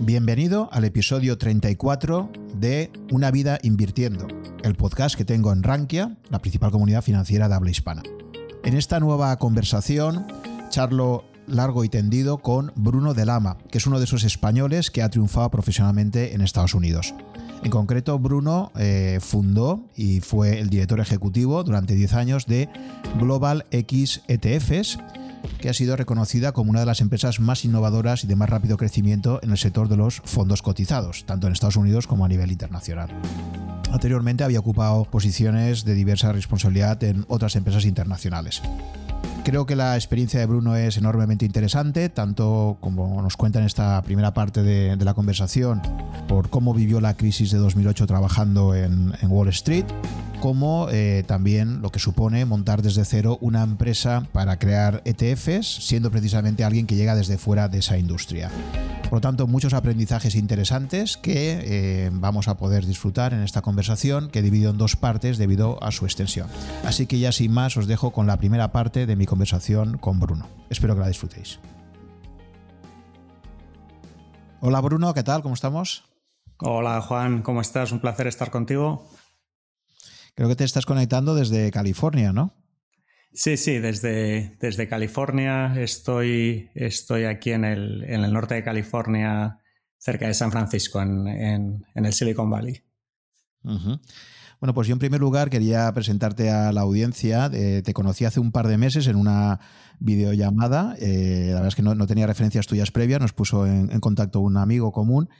Bienvenido al episodio 34 de Una vida invirtiendo, el podcast que tengo en Rankia, la principal comunidad financiera de habla hispana. En esta nueva conversación charlo largo y tendido con Bruno de Lama, que es uno de esos españoles que ha triunfado profesionalmente en Estados Unidos. En concreto, Bruno eh, fundó y fue el director ejecutivo durante 10 años de Global X ETFs, que ha sido reconocida como una de las empresas más innovadoras y de más rápido crecimiento en el sector de los fondos cotizados, tanto en Estados Unidos como a nivel internacional. Anteriormente había ocupado posiciones de diversa responsabilidad en otras empresas internacionales. Creo que la experiencia de Bruno es enormemente interesante, tanto como nos cuenta en esta primera parte de, la conversación, por cómo vivió la crisis de 2008 trabajando en, Wall Street, como eh, también lo que supone montar desde cero una empresa para crear ETFs, siendo precisamente alguien que llega desde fuera de esa industria. Por lo tanto, muchos aprendizajes interesantes que eh, vamos a poder disfrutar en esta conversación que he dividido en dos partes debido a su extensión. Así que ya sin más os dejo con la primera parte de mi conversación con Bruno. Espero que la disfrutéis. Hola Bruno, ¿qué tal? ¿Cómo estamos? Hola Juan, ¿cómo estás? Un placer estar contigo. Creo que te estás conectando desde California, ¿no? Sí, sí, desde, desde California. Estoy, estoy aquí en el, en el, norte de California, cerca de San Francisco, en, en, el Silicon Valley. Bueno, pues yo en primer lugar quería presentarte a la audiencia. Eh, te conocí hace un par de meses en una videollamada. Eh, la verdad es que no, no, tenía referencias tuyas previas, nos puso en, en contacto un amigo común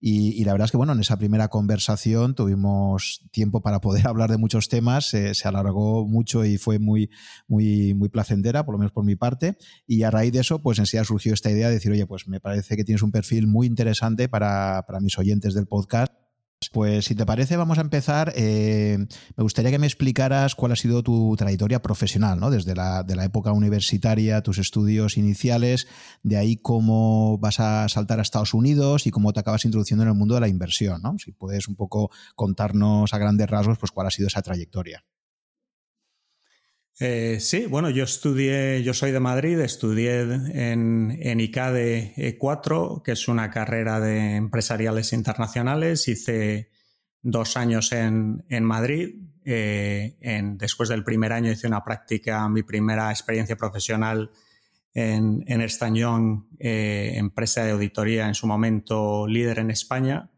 y, la verdad es que, bueno, en esa primera conversación tuvimos tiempo para poder hablar de muchos temas, se alargó mucho y fue muy, muy, muy placentera, por lo menos por mi parte. Y a raíz de eso, pues enseguida surgió esta idea de decir, oye, pues me parece que tienes un perfil muy interesante para, para mis oyentes del podcast pues si te parece, vamos a empezar. Eh, me gustaría que me explicaras cuál ha sido tu trayectoria profesional, ¿no? Desde la, de la época universitaria, tus estudios iniciales, de ahí cómo vas a saltar a Estados Unidos y cómo te acabas introduciendo en el mundo de la inversión, ¿no? Si puedes un poco contarnos a grandes rasgos, pues cuál ha sido esa trayectoria. Eh, sí, bueno, yo estudié, yo soy de Madrid, estudié en, en ICADE 4, que es una carrera de empresariales internacionales. Hice dos años en, Madrid. Eh, después del primer año hice una práctica, mi primera experiencia profesional en, en Estañón, eh, empresa de auditoría en su momento líder en España.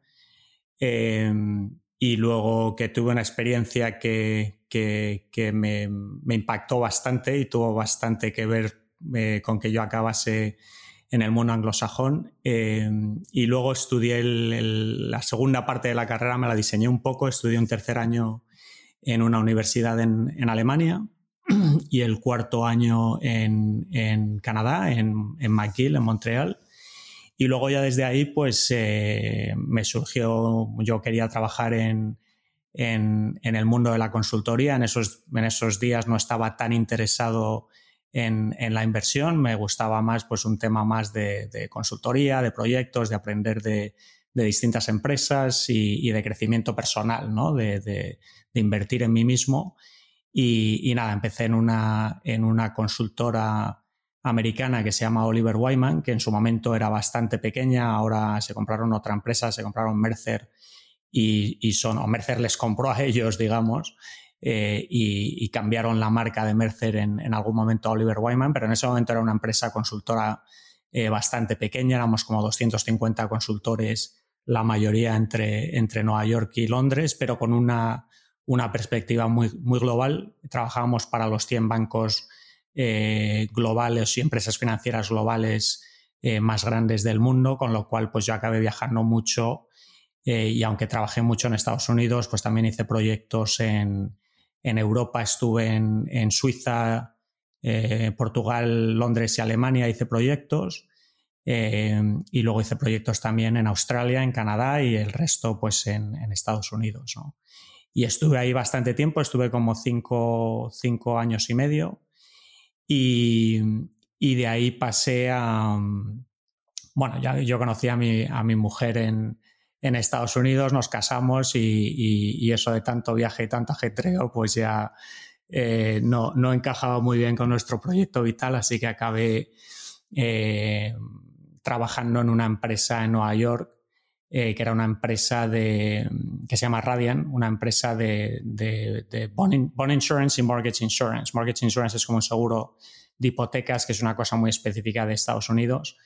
y luego que tuve una experiencia que, que, me, impactó bastante y tuvo bastante que ver eh, con que yo acabase en el mundo anglosajón. Eh, y luego estudié la segunda parte de la carrera, me la diseñé un poco, estudié un tercer año en una universidad en, Alemania y el cuarto año en, Canadá, en, en, McGill, en Montreal. Y luego ya desde ahí, pues eh, me surgió, yo quería trabajar en, en, el mundo de la consultoría. En esos, en esos días no estaba tan interesado en, la inversión, me gustaba más pues, un tema más de, consultoría, de proyectos, de aprender de, distintas empresas y, de crecimiento personal, ¿no? de, invertir en mí mismo. Y, nada, empecé en una, en una consultora americana que se llama Oliver Wyman, que en su momento era bastante pequeña, ahora se compraron otra empresa, se compraron Mercer y, son, o Mercer les compró a ellos, digamos, eh, y, cambiaron la marca de Mercer en, algún momento a Oliver Wyman, pero en ese momento era una empresa consultora eh, bastante pequeña, éramos como 250 consultores, la mayoría entre, entre Nueva York y Londres, pero con una, una perspectiva muy, muy global. Trabajábamos para los 100 bancos eh, globales y empresas financieras globales más grandes del mundo, con lo cual pues yo acabé viajando mucho eh, y aunque trabajé mucho en Estados Unidos, pues también hice proyectos en, Europa, estuve en, Suiza, eh, Portugal, Londres y Alemania, hice proyectos. Eh, y luego hice proyectos también en Australia, en Canadá y el resto pues en, Estados Unidos. Y estuve ahí bastante tiempo, estuve como cinco, años y medio. Y, de ahí pasé a... Bueno, ya yo conocí a mi, a mi mujer en, en Estados Unidos, nos casamos y, eso de tanto viaje y tanto ajetreo, pues ya eh, no, encajaba muy bien con nuestro proyecto vital, así que acabé eh, trabajando en una empresa en Nueva York, que era una empresa de, que se llama Radian, una empresa de, de, bond, Insurance y Mortgage Insurance. Mortgage Insurance es como un seguro de hipotecas, que es una cosa muy específica de Estados Unidos.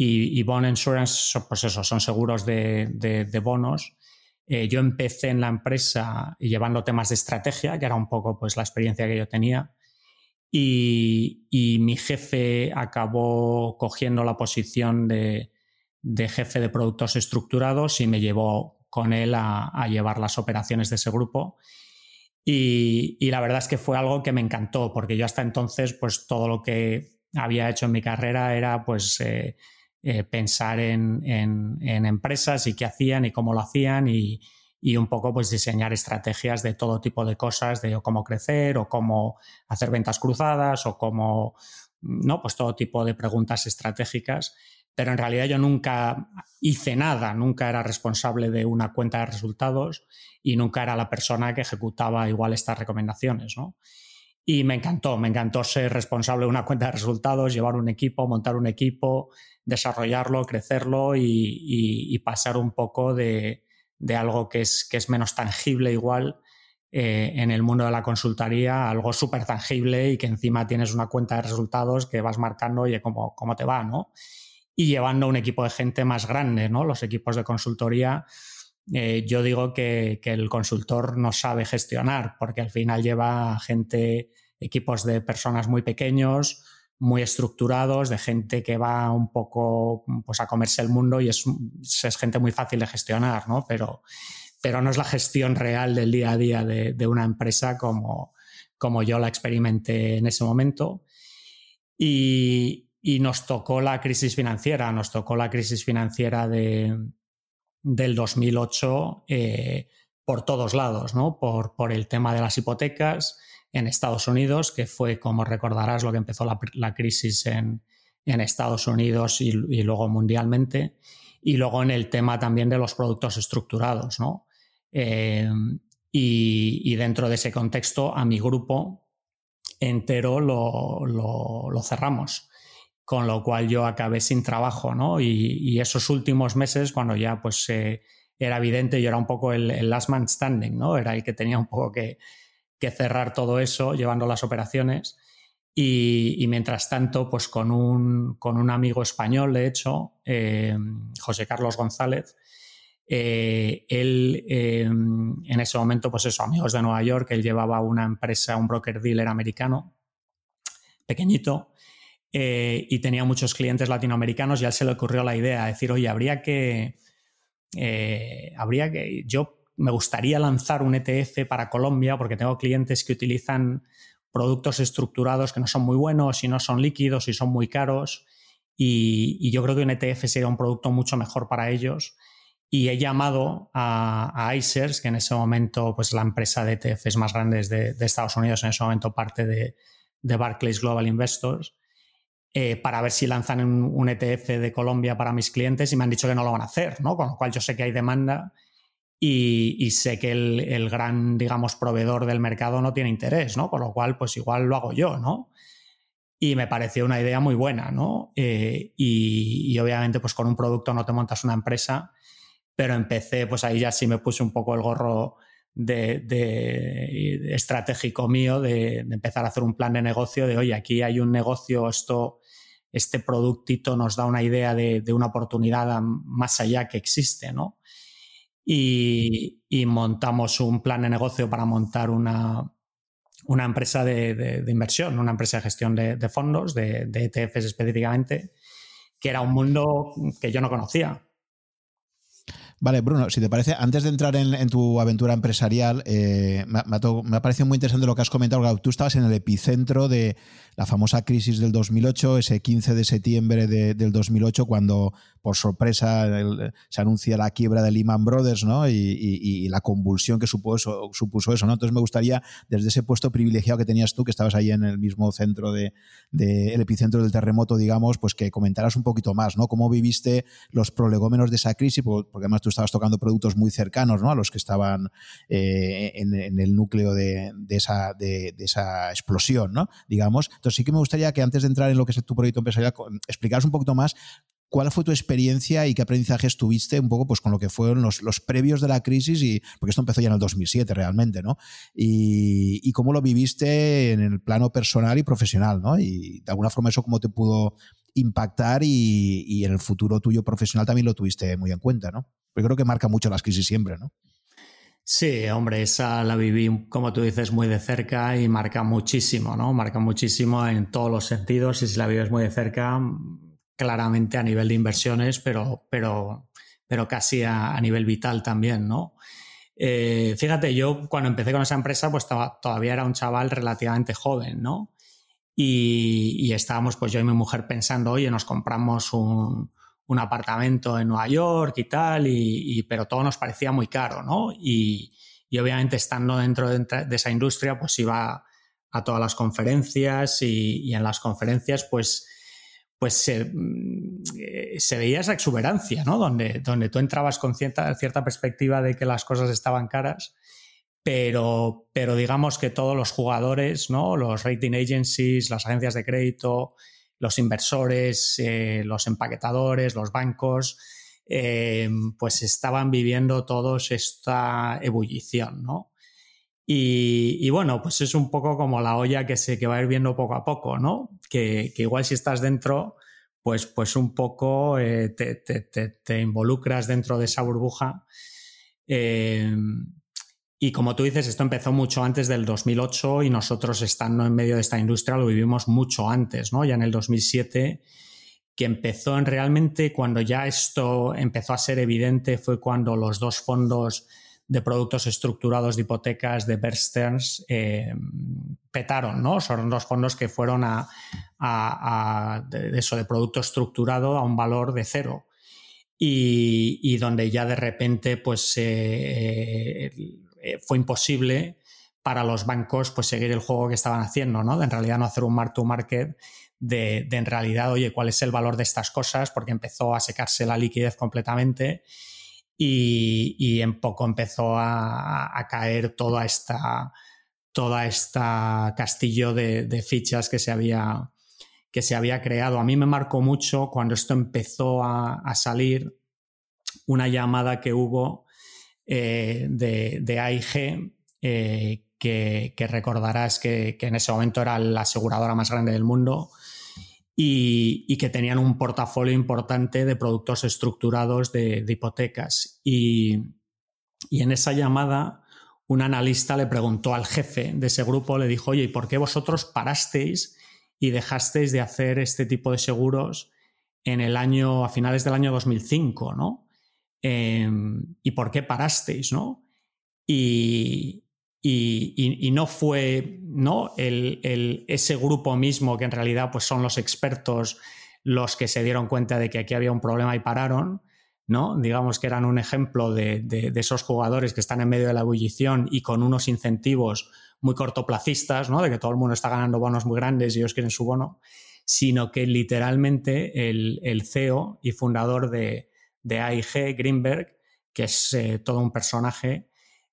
Y, y Bond Insurance, pues eso, son seguros de, bonos. Eh, yo empecé en la empresa llevando temas de estrategia, que era un poco pues, la experiencia que yo tenía. Y, mi jefe acabó cogiendo la posición de, jefe de productos estructurados y me llevó con él a, llevar las operaciones de ese grupo. Y, y, la verdad es que fue algo que me encantó, porque yo hasta entonces, pues todo lo que había hecho en mi carrera era pues eh, eh, pensar en, empresas y qué hacían y cómo lo hacían y, un poco pues diseñar estrategias de todo tipo de cosas, de cómo crecer o cómo hacer ventas cruzadas o cómo, no, pues todo tipo de preguntas estratégicas. Pero en realidad yo nunca hice nada, nunca era responsable de una cuenta de resultados y nunca era la persona que ejecutaba igual estas recomendaciones, ¿no? Y me encantó, me encantó ser responsable de una cuenta de resultados, llevar un equipo, montar un equipo, desarrollarlo, crecerlo y, pasar un poco de, algo que es, que es, menos tangible igual eh, en el mundo de la consultoría algo súper tangible y que encima tienes una cuenta de resultados que vas marcando, oye, cómo, cómo te va, ¿no? Y llevando un equipo de gente más grande, ¿no? Los equipos de consultoría, eh, yo digo que, que, el consultor no sabe gestionar porque al final lleva gente, equipos de personas muy pequeños, muy estructurados, de gente que va un poco pues, a comerse el mundo y es, es gente muy fácil de gestionar, ¿no? Pero, pero no es la gestión real del día a día de, de una empresa como, como yo la experimenté en ese momento. Y, y, nos tocó la crisis financiera, nos tocó la crisis financiera de, del 2008 eh, por todos lados, ¿no? Por, por el tema de las hipotecas, en Estados Unidos, que fue, como recordarás, lo que empezó la, crisis en, Estados Unidos y, luego mundialmente, y luego en el tema también de los productos estructurados. ¿no? Eh, y, dentro de ese contexto, a mi grupo entero lo, cerramos, con lo cual yo acabé sin trabajo. ¿no? Y, esos últimos meses, cuando ya pues, eh, era evidente, yo era un poco el, last man standing, ¿no? era el que tenía un poco que que cerrar todo eso llevando las operaciones. Y, mientras tanto, pues con un, con un, amigo español, de hecho, eh, José Carlos González, eh, él eh, en ese momento, pues eso, amigos de Nueva York, él llevaba una empresa, un broker dealer americano, pequeñito, y tenía muchos clientes latinoamericanos y a él se le ocurrió la idea de decir, oye, habría que, habría que, yo me gustaría lanzar un ETF para Colombia porque tengo clientes que utilizan productos estructurados que no son muy buenos y no son líquidos y son muy caros. Y, yo creo que un ETF sería un producto mucho mejor para ellos. Y he llamado a, a ICERS, que en ese momento, pues la empresa de ETFs más grandes de, Estados Unidos, en ese momento parte de, Barclays Global Investors, eh, para ver si lanzan un, ETF de Colombia para mis clientes y me han dicho que no lo van a hacer, ¿no? Con lo cual yo sé que hay demanda y, sé que el, gran, digamos, proveedor del mercado no tiene interés, ¿no? Con lo cual, pues igual lo hago yo, ¿no? Y me pareció una idea muy buena, ¿no? Eh, y, obviamente, pues con un producto no te montas una empresa, pero empecé, pues ahí ya sí me puse un poco el gorro de, estratégico mío de, empezar a hacer un plan de negocio de, oye, aquí hay un negocio, esto, este productito nos da una idea de, una oportunidad más allá que existe, ¿no? y, montamos un plan de negocio para montar una, una empresa de, inversión, una empresa de gestión de, fondos, de, ETFs específicamente, que era un mundo que yo no conocía. Vale, Bruno, si te parece, antes de entrar en, tu aventura empresarial, eh, me, ha parecido muy interesante lo que has comentado. Tú estabas en el epicentro de la famosa crisis del 2008, ese 15 de septiembre del 2008, cuando por sorpresa se anuncia la quiebra de Lehman Brothers ¿no? y, la convulsión que supuso, eso. ¿no? Entonces me gustaría, desde ese puesto privilegiado que tenías tú, que estabas ahí en el mismo centro de, el epicentro del terremoto, digamos, pues que comentaras un poquito más, ¿no? Cómo viviste los prolegómenos de esa crisis, porque además tú estabas tocando productos muy cercanos ¿no? a los que estaban eh, en, el núcleo de, esa, de, esa explosión, ¿no? digamos. Entonces sí que me gustaría que antes de entrar en lo que es tu proyecto empresarial, explicaras un poquito más ¿Cuál fue tu experiencia y qué aprendizajes tuviste un poco pues, con lo que fueron los, previos de la crisis? Y, porque esto empezó ya en el 2007 realmente, ¿no? Y, cómo lo viviste en el plano personal y profesional, ¿no? Y de alguna forma eso cómo te pudo impactar y, en el futuro tuyo profesional también lo tuviste muy en cuenta, ¿no? Porque creo que marca mucho las crisis siempre, ¿no? Sí, hombre, esa la viví, como tú dices, muy de cerca y marca muchísimo, ¿no? Marca muchísimo en todos los sentidos y si la vives muy de cerca, claramente a nivel de inversiones, pero, pero, pero casi a, nivel vital también, ¿no? Eh, fíjate, yo cuando empecé con esa empresa, pues todavía era un chaval relativamente joven, ¿no? Y, y, estábamos, pues yo y mi mujer pensando, oye, nos compramos un, un apartamento en Nueva York y tal, y, pero todo nos parecía muy caro, ¿no? Y, obviamente estando dentro de, esa industria, pues iba a todas las conferencias y, en las conferencias, pues, pues se, mm, veía esa exuberancia, ¿no? Donde, donde tú entrabas con cierta, cierta perspectiva de que las cosas estaban caras, pero, pero digamos que todos los jugadores, ¿no? Los rating agencies, las agencias de crédito, los inversores, eh, los empaquetadores, los bancos, eh, pues estaban viviendo todos esta ebullición, ¿no? Y, bueno, pues es un poco como la olla que se que va hirviendo poco a poco, ¿no? Que, igual si estás dentro, pues, pues un poco eh, te, involucras dentro de esa burbuja. Y como tú dices, esto empezó mucho antes del 2008 y nosotros estando en medio de esta industria lo vivimos mucho antes, ¿no? Ya en el 2007, que empezó en realmente cuando ya esto empezó a ser evidente fue cuando los dos fondos de productos estructurados de hipotecas de Bear Stearns eh, petaron, ¿no? Son dos fondos que fueron a, eso, de producto estructurado a un valor de cero. Y, donde ya de repente, pues eh, fue imposible para los bancos pues seguir el juego que estaban haciendo, ¿no? De en realidad no hacer un mark to market de, en realidad, oye, ¿cuál es el valor de estas cosas? Porque empezó a secarse la liquidez completamente y, en poco empezó a, caer toda esta, toda esta castillo de, fichas que se, había, que se había creado. A mí me marcó mucho cuando esto empezó a, salir una llamada que hubo eh, de, AIG, eh, que, recordarás que, en ese momento era la aseguradora más grande del mundo y, que tenían un portafolio importante de productos estructurados de, hipotecas. Y, en esa llamada, un analista le preguntó al jefe de ese grupo, le dijo, oye, ¿y por qué vosotros parasteis y dejasteis de hacer este tipo de seguros en el año, a finales del año 2005, ¿no? Em, y por qué parasteis, ¿no? Y, no fue ¿no? El, ese grupo mismo que en realidad pues, son los expertos los que se dieron cuenta de que aquí había un problema y pararon, ¿no? Digamos que eran un ejemplo de, esos jugadores que están en medio de la ebullición y con unos incentivos muy cortoplacistas, ¿no? De que todo el mundo está ganando bonos muy grandes y ellos quieren su bono, sino que literalmente el, el CEO y fundador de, de AIG, Greenberg, que es eh, todo un personaje,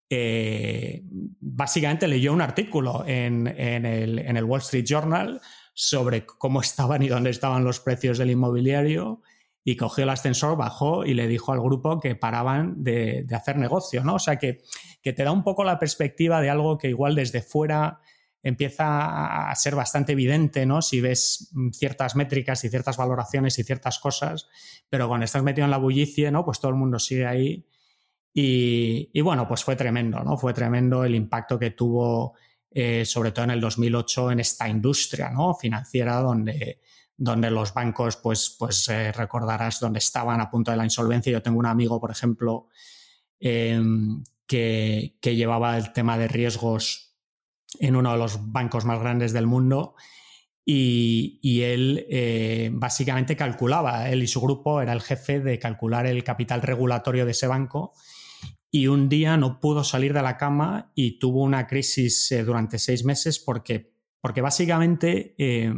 eh, básicamente leyó un artículo en, el, Wall Street Journal sobre cómo estaban y dónde estaban los precios del inmobiliario y cogió el ascensor, bajó y le dijo al grupo que paraban de, hacer negocio, ¿no? O sea que, que, te da un poco la perspectiva de algo que igual desde fuera empieza a ser bastante evidente, ¿no? Si ves ciertas métricas y ciertas valoraciones y ciertas cosas, pero cuando estás metido en la bullicie, ¿no? Pues todo el mundo sigue ahí. Y, bueno, pues fue tremendo, ¿no? Fue tremendo el impacto que tuvo, eh, sobre todo en el 2008, en esta industria, ¿no? Financiera, donde, donde los bancos, pues, pues eh, recordarás, donde estaban a punto de la insolvencia. Yo tengo un amigo, por ejemplo, em, que, que llevaba el tema de riesgos en uno de los bancos más grandes del mundo y, él eh, básicamente calculaba, él y su grupo era el jefe de calcular el capital regulatorio de ese banco y un día no pudo salir de la cama y tuvo una crisis eh, durante seis meses porque, porque básicamente eh,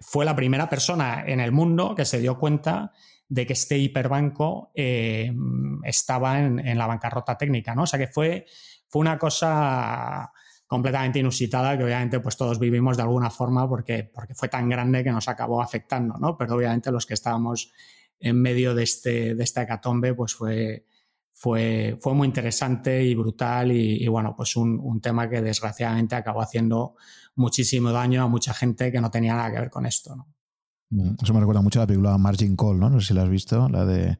fue la primera persona en el mundo que se dio cuenta de que este hiperbanco estaba en, en, la bancarrota técnica, ¿no? O sea que fue, fue una cosa completamente inusitada que obviamente pues todos vivimos de alguna forma porque, porque fue tan grande que nos acabó afectando, ¿no? Pero obviamente los que estábamos en medio de, este, de esta hecatombe, pues fue, fue, fue muy interesante y brutal y, bueno, pues un, tema que desgraciadamente acabó haciendo muchísimo daño a mucha gente que no tenía nada que ver con esto. ¿no? Mm, eso me recuerda mucho a la película Margin Call, ¿no? No sé si la has visto, la de...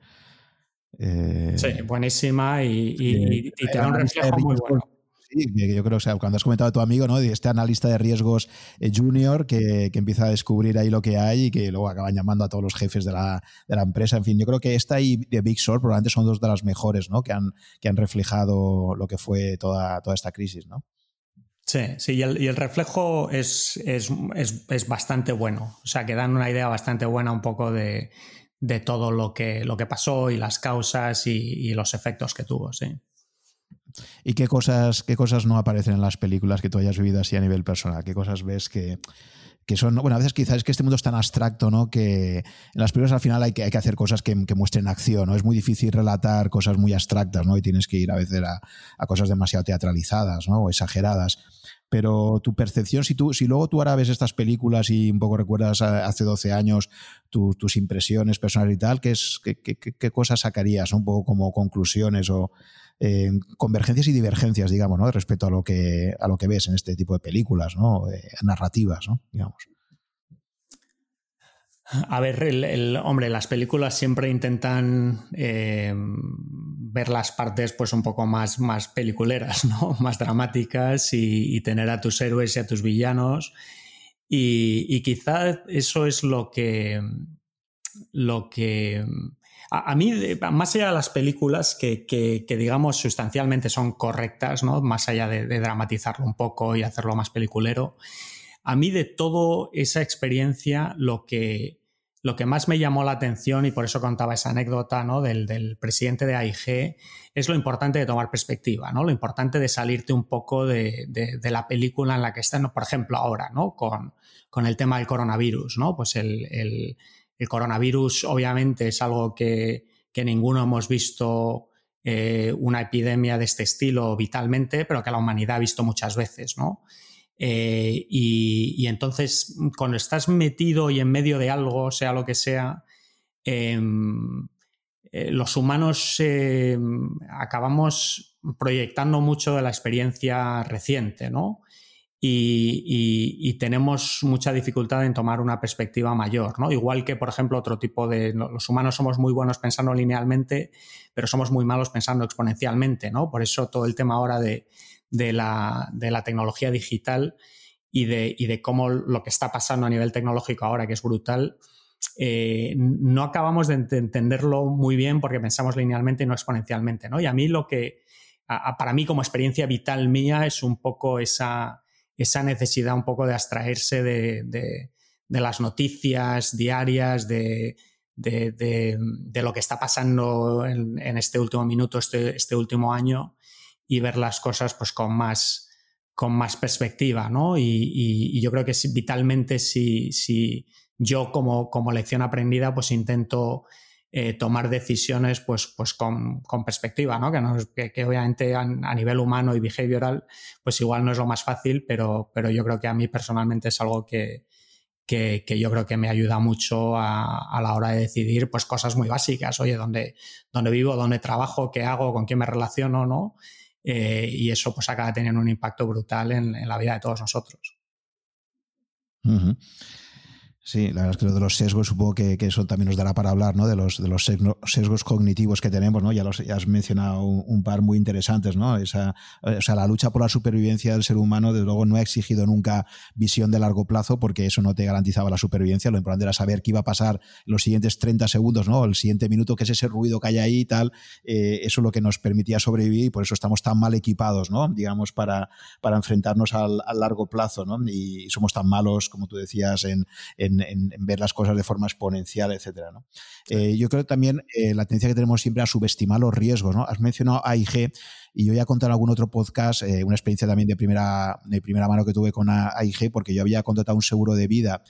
Eh, sí, buenísima y, te da un reflejo muy bueno. Sí, yo creo, o sea, cuando has comentado a tu amigo, ¿no? Este analista de riesgos eh, junior que, que, empieza a descubrir ahí lo que hay y que luego acaban llamando a todos los jefes de la, de la empresa. En fin, yo creo que esta y de Big Short probablemente son dos de las mejores, ¿no? Que han, que han reflejado lo que fue toda, toda esta crisis, ¿no? Sí, sí, y el, reflejo es, es, es, es, bastante bueno. O sea, que dan una idea bastante buena un poco de, de todo lo que, lo que pasó y las causas y los efectos que tuvo, sí. ¿Y qué cosas, qué cosas no aparecen en las películas que tú hayas vivido así a nivel personal? ¿Qué cosas ves que, que son, bueno, a veces quizás es que este mundo es tan abstracto, ¿no? Que en las películas al final hay que, hay que hacer cosas que, muestren acción, ¿no? Es muy difícil relatar cosas muy abstractas, ¿no? Y tienes que ir a veces a, a cosas demasiado teatralizadas, ¿no? O exageradas. Pero tu percepción, si, tú, si luego tú ahora ves estas películas y un poco recuerdas hace 12 años tu, tus impresiones personales y tal, ¿qué, es, qué, qué, qué cosas sacarías? Un poco como conclusiones o convergencias y divergencias, digamos, ¿no? respecto a lo que a lo que ves en este tipo de películas, ¿no? Eh, narrativas, ¿no? digamos. A ver, el, el, hombre, las películas siempre intentan eh, ver las partes pues un poco más, más peliculeras, ¿no? Más dramáticas y, y, tener a tus héroes y a tus villanos. Y, y quizá eso es lo que, lo que a, mí, más allá de las películas que, que, digamos sustancialmente son correctas, ¿no? Más allá de, dramatizarlo un poco y hacerlo más peliculero, a mí de toda esa experiencia lo que, lo que más me llamó la atención, y por eso contaba esa anécdota ¿no? del, del, presidente de AIG, es lo importante de tomar perspectiva, ¿no? lo importante de salirte un poco de, de, de la película en la que están, por ejemplo, ahora, ¿no? con, con el tema del coronavirus. ¿no? Pues el, el el coronavirus obviamente es algo que, que ninguno hemos visto eh, una epidemia de este estilo vitalmente, pero que la humanidad ha visto muchas veces, ¿no? Eh, y, entonces, cuando estás metido y en medio de algo, sea lo que sea, em, eh, los humanos em, acabamos proyectando mucho de la experiencia reciente, ¿no? Y, y, y, tenemos mucha dificultad en tomar una perspectiva mayor, ¿no? Igual que, por ejemplo, otro tipo de... Los humanos somos muy buenos pensando linealmente, pero somos muy malos pensando exponencialmente, ¿no? Por eso todo el tema ahora de, de, la, de la, tecnología digital y de, y de, cómo lo que está pasando a nivel tecnológico ahora, que es brutal, eh, no acabamos de entenderlo muy bien porque pensamos linealmente y no exponencialmente, ¿no? Y a mí lo que... Para mí como experiencia vital mía es un poco esa esa necesidad un poco de abstraerse de, de, las noticias diarias, de, de, lo que está pasando en, este último minuto, este, este último año, y ver las cosas pues con más, con más perspectiva, ¿no? Y yo creo que vitalmente si, si yo como, como lección aprendida pues intento eh, tomar decisiones pues, pues con, con perspectiva, ¿no? Que, no, que, que obviamente a, nivel humano y behavioral, pues igual no es lo más fácil, pero, pero yo creo que a mí personalmente es algo que, que, que yo creo que me ayuda mucho a, a, la hora de decidir pues cosas muy básicas, oye, dónde, dónde vivo, dónde trabajo, qué hago, con quién me relaciono, ¿no? Eh, y eso pues acaba teniendo un impacto brutal en, en la vida de todos nosotros. Sí, la verdad es que lo de los sesgos supongo que, que, eso también nos dará para hablar, ¿no? De los, de los sesgos cognitivos que tenemos, ¿no? Ya, los, has mencionado un, par muy interesantes, ¿no? Esa, o sea, la lucha por la supervivencia del ser humano, desde luego, no ha exigido nunca visión de largo plazo porque eso no te garantizaba la supervivencia. Lo importante era saber qué iba a pasar los siguientes 30 segundos, ¿no? El siguiente minuto, que es ese ruido que hay ahí y tal. Eh, eso es lo que nos permitía sobrevivir y por eso estamos tan mal equipados, ¿no? Digamos, para, para enfrentarnos al, al largo plazo, ¿no? Y somos tan malos, como tú decías, en, en en, en, ver las cosas de forma exponencial, etcétera. ¿no? Sí. Eh, yo creo también eh, la tendencia que tenemos siempre a subestimar los riesgos. ¿no? Has mencionado AIG y yo ya conté en algún otro podcast eh, una experiencia también de primera, de primera mano que tuve con AIG porque yo había contratado un seguro de vida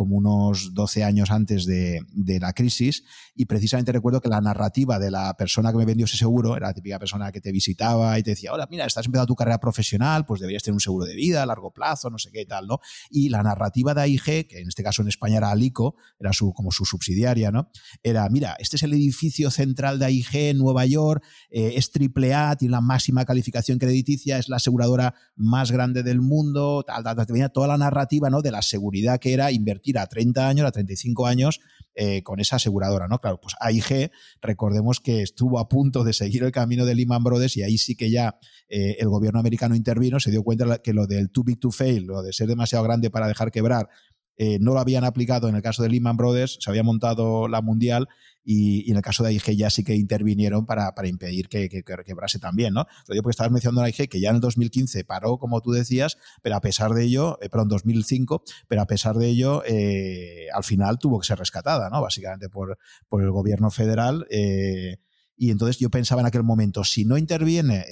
como unos 12 años antes de, la crisis, y precisamente recuerdo que la narrativa de la persona que me vendió ese seguro era la típica persona que te visitaba y te decía, hola, mira, estás empezando tu carrera profesional, pues deberías tener un seguro de vida a largo plazo, no sé qué y tal, ¿no? Y la narrativa de AIG, que en este caso en España era Alico, era su, como su subsidiaria, ¿no? Era, mira, este es el edificio central de AIG en Nueva York, eh, es triple A, tiene la máxima calificación crediticia, es la aseguradora más grande del mundo, tal, tal, toda la narrativa, ¿no? De la seguridad que era invertir a 30 años, a 35 años eh, con esa aseguradora, ¿no? Claro, pues AIG, recordemos que estuvo a punto de seguir el camino de Lehman Brothers y ahí sí que ya eh, el gobierno americano intervino, se dio cuenta que lo del too big to fail, lo de ser demasiado grande para dejar quebrar, eh, no lo habían aplicado en el caso de Lehman Brothers, se había montado la mundial y, en el caso de AIG ya sí que intervinieron para, impedir que, quebrase también, ¿no? Lo digo porque estabas mencionando a AIG que ya en el 2015 paró, como tú decías, pero a pesar de ello, eh, perdón, 2005, pero a pesar de ello, eh, al final tuvo que ser rescatada, ¿no? Básicamente por, por el gobierno federal. Eh, y entonces yo pensaba en aquel momento, si no interviene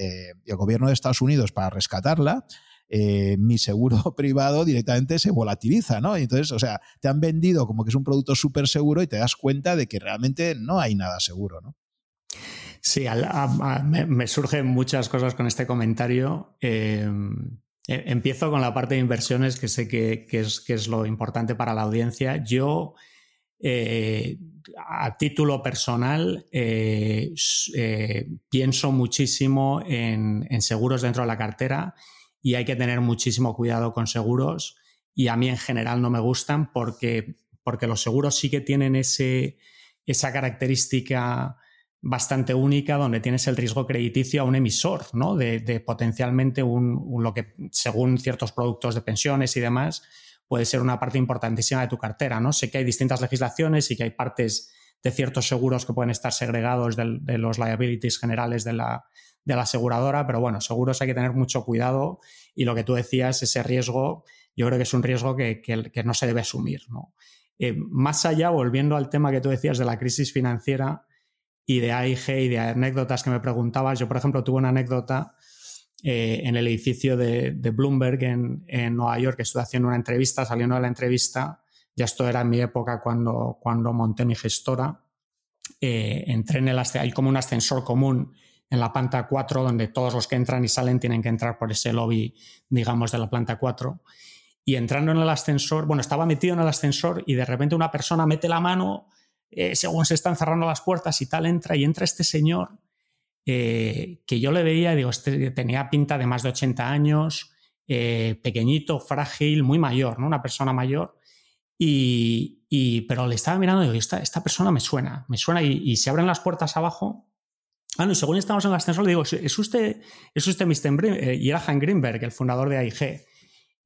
el gobierno de Estados Unidos para rescatarla, eh, mi seguro privado directamente se volatiliza, ¿no? Entonces, o sea, te han vendido como que es un producto súper seguro y te das cuenta de que realmente no hay nada seguro, ¿no? Sí, me, surgen muchas cosas con este comentario. Em, e, empiezo con la parte de inversiones, que sé que, es, lo importante para la audiencia. Yo, eh, a título personal, eh, pienso muchísimo en, seguros dentro de la cartera y hay que tener muchísimo cuidado con seguros y a mí en general no me gustan porque, porque los seguros sí que tienen ese, esa característica bastante única donde tienes el riesgo crediticio a un emisor, ¿no? De, potencialmente un, lo que, según ciertos productos de pensiones y demás, puede ser una parte importantísima de tu cartera, ¿no? Sé que hay distintas legislaciones y que hay partes de ciertos seguros que pueden estar segregados de los liabilities generales de la, de la aseguradora, pero bueno, seguros hay que tener mucho cuidado y lo que tú decías, ese riesgo, yo creo que es un riesgo que, no se debe asumir. Eh, más allá, volviendo al tema que tú decías de la crisis financiera y de AIG y de anécdotas que me preguntabas, yo por ejemplo tuve una anécdota eh, en el edificio de, Bloomberg en, Nueva York, que estuve haciendo una entrevista, saliendo de la entrevista, ya esto era en mi época cuando, cuando monté mi gestora, eh, entré en el hay como un ascensor común en la planta 4, donde todos los que entran y salen tienen que entrar por ese lobby, digamos, de la planta 4. Y entrando en el ascensor, bueno, estaba metido en el ascensor y de repente una persona mete la mano, eh, según se están cerrando las puertas y tal, entra y entra este señor eh, que yo le veía, digo, este tenía pinta de más de 80 años, pequeñito, frágil, muy mayor, ¿no? Una persona mayor. Y, pero le estaba mirando y digo, esta, esta persona me suena, me suena y se abren las puertas abajo Ah, no, según estamos en el ascensor, le digo, ¿es usted, es usted Mr. Eh, y era Greenberg, el fundador de AIG.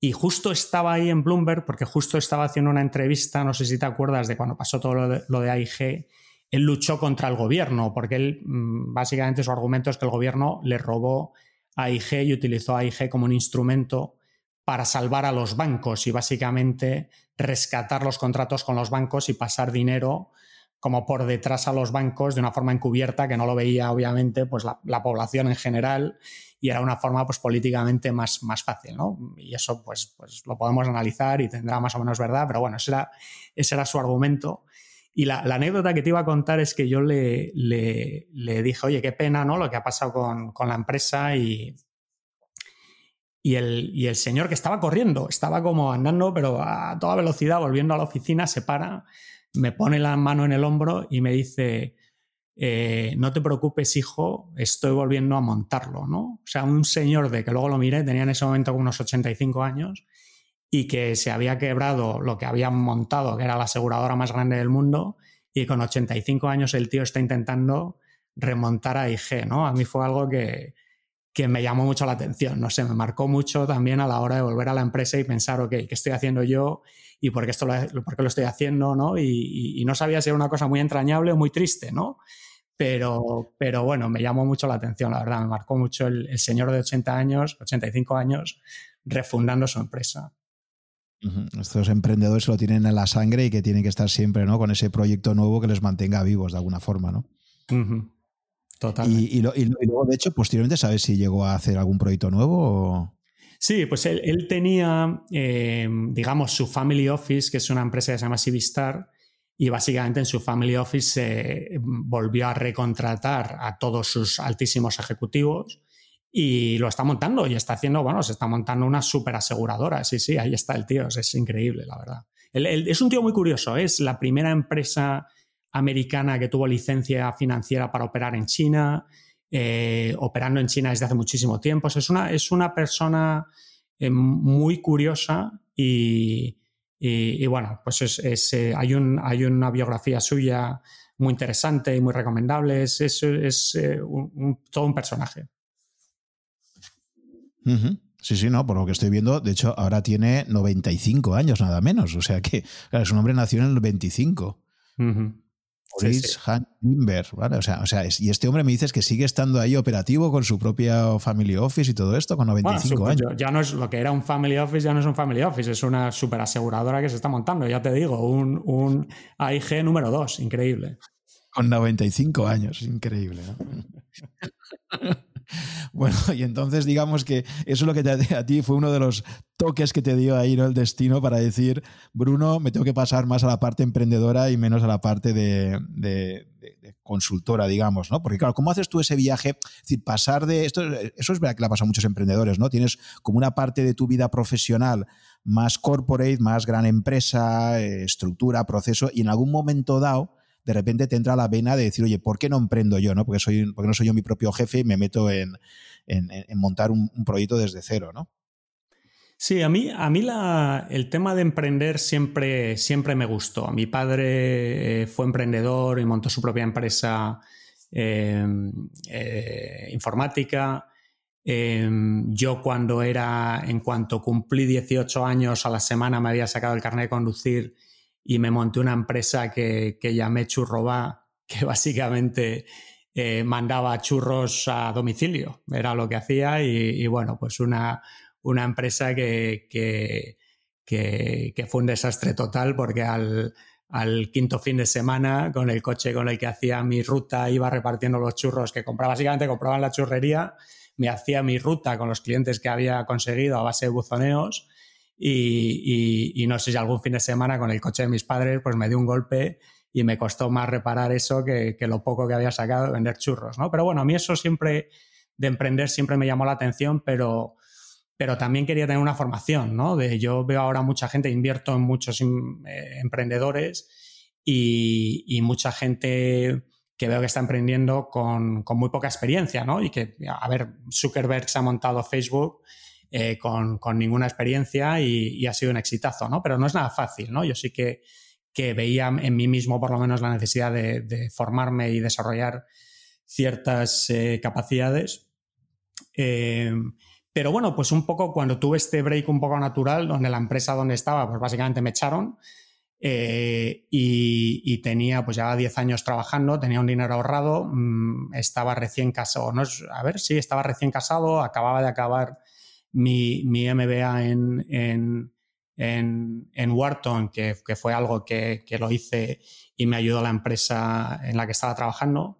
Y justo estaba ahí en Bloomberg porque justo estaba haciendo una entrevista, no sé si te acuerdas de cuando pasó todo lo de, AIG, él luchó contra el gobierno, porque él mm, básicamente su argumento es que el gobierno le robó a AIG y utilizó a AIG como un instrumento para salvar a los bancos y básicamente rescatar los contratos con los bancos y pasar dinero como por detrás a los bancos de una forma encubierta que no lo veía obviamente pues la, población en general y era una forma pues políticamente más, más fácil, ¿no? Y eso pues, pues lo podemos analizar y tendrá más o menos verdad, pero bueno, ese era, ese era su argumento. Y la, anécdota que te iba a contar es que yo le, le, dije, oye, qué pena, ¿no? Lo que ha pasado con, con la empresa y, y el, y el, señor que estaba corriendo, estaba como andando, pero a toda velocidad, volviendo a la oficina, se para, me pone la mano en el hombro y me dice, eh, no te preocupes, hijo, estoy volviendo a montarlo, ¿no? O sea, un señor de que luego lo miré, tenía en ese momento unos 85 años y que se había quebrado lo que habían montado, que era la aseguradora más grande del mundo, y con 85 años el tío está intentando remontar a IG, ¿no? A mí fue algo que, que me llamó mucho la atención, no sé, me marcó mucho también a la hora de volver a la empresa y pensar, ok, ¿qué estoy haciendo yo? y por qué, esto lo, por qué lo estoy haciendo, ¿no? Y, no sabía si era una cosa muy entrañable o muy triste, ¿no? Pero, pero bueno, me llamó mucho la atención, la verdad, me marcó mucho el, señor de 80 años, 85 años, refundando su empresa. Estos emprendedores lo tienen en la sangre y que tienen que estar siempre ¿no? con ese proyecto nuevo que les mantenga vivos de alguna forma, ¿no? Totalmente. Y, luego, de hecho, posteriormente, ¿sabes si llegó a hacer algún proyecto nuevo? O... Sí, pues él, tenía, eh, digamos, su family office, que es una empresa que se llama Civistar, y básicamente en su family office volvió a recontratar a todos sus altísimos ejecutivos y lo está montando y está haciendo, bueno, se está montando una super aseguradora. Sí, sí, ahí está el tío, es increíble, la verdad. es un tío muy curioso, es la primera empresa americana que tuvo licencia financiera para operar en China, eh, operando en China desde hace muchísimo tiempo. Es una, es una persona eh, muy curiosa y, bueno, pues es, eh, hay, un, hay, una biografía suya muy interesante y muy recomendable. Es, es todo un personaje. Sí, sí, no, por lo que estoy viendo, de hecho, ahora tiene 95 años, nada menos. O sea que, claro, su nombre nació en el 25. Maurice ¿vale? O sea, o sea y este hombre me dices que sigue estando ahí operativo con su propia family office y todo esto con 95 años. Ya no es lo que era un family office, ya no es un family office, es una super aseguradora que se está montando, ya te digo, un, un AIG número 2, increíble. Con 95 años, increíble, ¿no? Bueno, y entonces digamos que eso es lo que te, a ti fue uno de los toques que te dio ahí ¿no? el destino para decir, Bruno, me tengo que pasar más a la parte emprendedora y menos a la parte de, consultora, digamos, ¿no? Porque claro, ¿cómo haces tú ese viaje? Es decir, pasar de esto, eso es verdad que le ha pasado a muchos emprendedores, ¿no? Tienes como una parte de tu vida profesional más corporate, más gran empresa, eh, estructura, proceso, y en algún momento dado de repente te entra la vena de decir, oye, ¿por qué no emprendo yo? ¿no? Porque, soy, porque no soy yo mi propio jefe y me meto en, montar un, proyecto desde cero, ¿no? Sí, a mí, a mí la, el tema de emprender siempre, siempre me gustó. Mi padre eh, fue emprendedor y montó su propia empresa em, eh, informática. Em, yo cuando era, en cuanto cumplí 18 años a la semana me había sacado el carnet de conducir y me monté una empresa que, que llamé Churroba, que básicamente eh, mandaba churros a domicilio, era lo que hacía y, bueno, pues una, una empresa que, que, que, fue un desastre total porque al, al, quinto fin de semana con el coche con el que hacía mi ruta iba repartiendo los churros que compraba, básicamente compraba en la churrería, me hacía mi ruta con los clientes que había conseguido a base de buzoneos y, no sé si algún fin de semana con el coche de mis padres pues me dio un golpe y me costó más reparar eso que, lo poco que había sacado de vender churros, ¿no? Pero bueno, a mí eso siempre, de emprender siempre me llamó la atención, pero, pero también quería tener una formación, ¿no? De, yo veo ahora mucha gente, invierto en muchos eh, emprendedores y, mucha gente que veo que está emprendiendo con, con, muy poca experiencia, ¿no? Y que, a ver, Zuckerberg se ha montado Facebook eh, con, ninguna experiencia y, ha sido un exitazo, ¿no? Pero no es nada fácil, ¿no? Yo sí que, que veía en mí mismo por lo menos la necesidad de, formarme y desarrollar ciertas eh, capacidades. Eh, pero bueno, pues un poco cuando tuve este break un poco natural, donde la empresa donde estaba, pues básicamente me echaron y, tenía, pues ya 10 años trabajando, tenía un dinero ahorrado, mm, estaba recién casado, no a ver, sí, estaba recién casado, acababa de acabar mi, MBA en, en, en, Wharton, que, que, fue algo que, que, lo hice y me ayudó la empresa en la que estaba trabajando.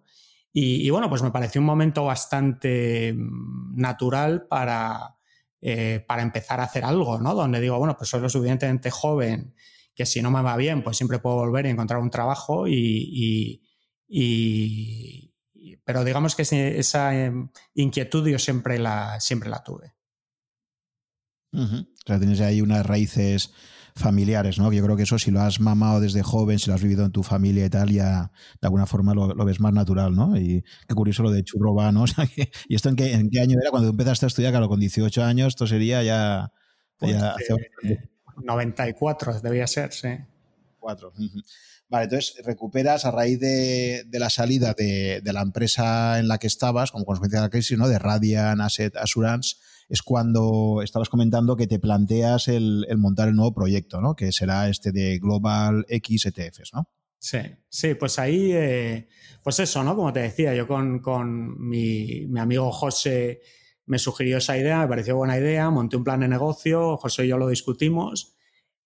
Y, bueno, pues me pareció un momento bastante mm, natural para, eh, para empezar a hacer algo, ¿no? Donde digo, bueno, pues soy lo suficientemente joven que si no me va bien, pues siempre puedo volver y encontrar un trabajo y, y, pero digamos que esa em, inquietud yo siempre la, siempre la tuve. O sea, tienes ahí unas raíces familiares, ¿no? Yo creo que eso si lo has mamado desde joven, si lo has vivido en tu familia y tal, ya de alguna forma lo, ves más natural, ¿no? Y qué curioso lo de churroba, ¿no? O sea, ¿Y esto en qué, en qué año era? Cuando empezaste a estudiar, claro, con 18 años, esto sería ya... Pues, 94 debía ser, sí. 4. Vale, entonces recuperas a raíz de, la salida de, de, la empresa en la que estabas, como consecuencia de la crisis, ¿no? De Radian Asset Assurance, es cuando estabas comentando que te planteas el, montar el nuevo proyecto, ¿no? Que será este de Global X ETFs, ¿no? Sí, sí, pues ahí, eh, pues eso, ¿no? Como te decía, yo con, mi, amigo José me sugirió esa idea, me pareció buena idea, monté un plan de negocio, José y yo lo discutimos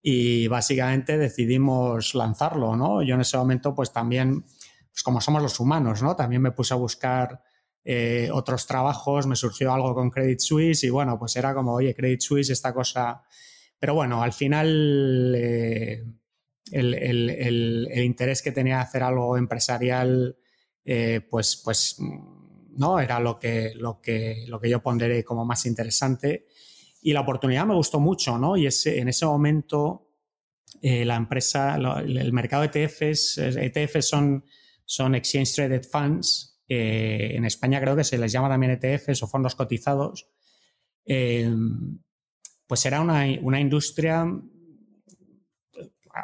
y básicamente decidimos lanzarlo, ¿no? Yo en ese momento, pues también, pues como somos los humanos, ¿no? También me puse a buscar eh, otros trabajos, me surgió algo con Credit Suisse y bueno, pues era como, oye, Credit Suisse, esta cosa. Pero bueno, al final eh, el, interés que tenía de hacer algo empresarial, eh, pues, pues no era lo que, lo, que, lo que yo ponderé como más interesante. Y la oportunidad me gustó mucho, ¿no? Y ese, en ese momento la empresa, el mercado de ETFs, ETFs son, son Exchange Traded Funds, eh, en España creo que se les llama también ETFs o fondos cotizados. Eh, pues era una, industria,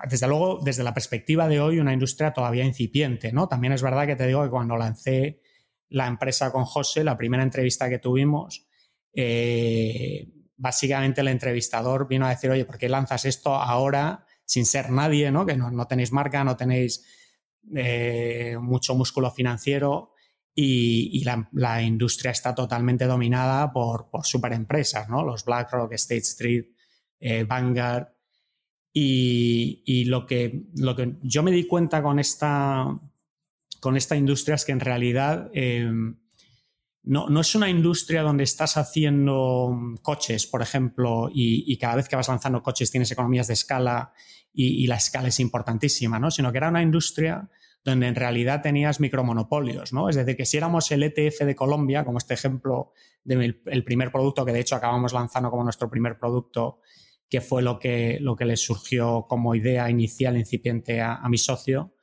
desde luego, desde la perspectiva de hoy, una industria todavía incipiente, ¿no? También es verdad que te digo que cuando lancé la empresa con José, la primera entrevista que tuvimos, eh, básicamente el entrevistador vino a decir, oye, ¿por qué lanzas esto ahora sin ser nadie, ¿no? Que no, tenéis marca, no tenéis mucho músculo financiero y, la, industria está totalmente dominada por, superempresas, ¿no? Los BlackRock, State Street, eh, Vanguard. Y, lo, que, lo que yo me di cuenta con esta, con esta industria es que en realidad eh, no, no, es una industria donde estás haciendo coches, por ejemplo, y, cada vez que vas lanzando coches tienes economías de escala y, y la escala es importantísima, ¿no? Sino que era una industria donde en realidad tenías micromonopolios, ¿no? Es decir, que si éramos el ETF de Colombia, como este ejemplo del primer producto que de hecho acabamos lanzando como nuestro primer producto, que fue lo que, lo que les surgió como idea inicial incipiente a, mi socio,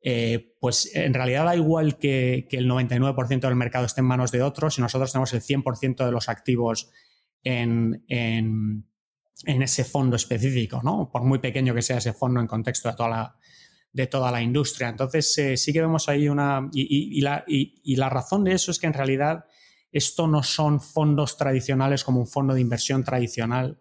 eh, pues en realidad da igual que, el 99% del mercado esté en manos de otros, si nosotros tenemos el 100% de los activos en, en, en, ese fondo específico, ¿no? Por muy pequeño que sea ese fondo en contexto de toda la, de toda la industria. Entonces, eh, sí que vemos ahí una... Y, la, y, la, razón de eso es que en realidad esto no son fondos tradicionales como un fondo de inversión tradicional,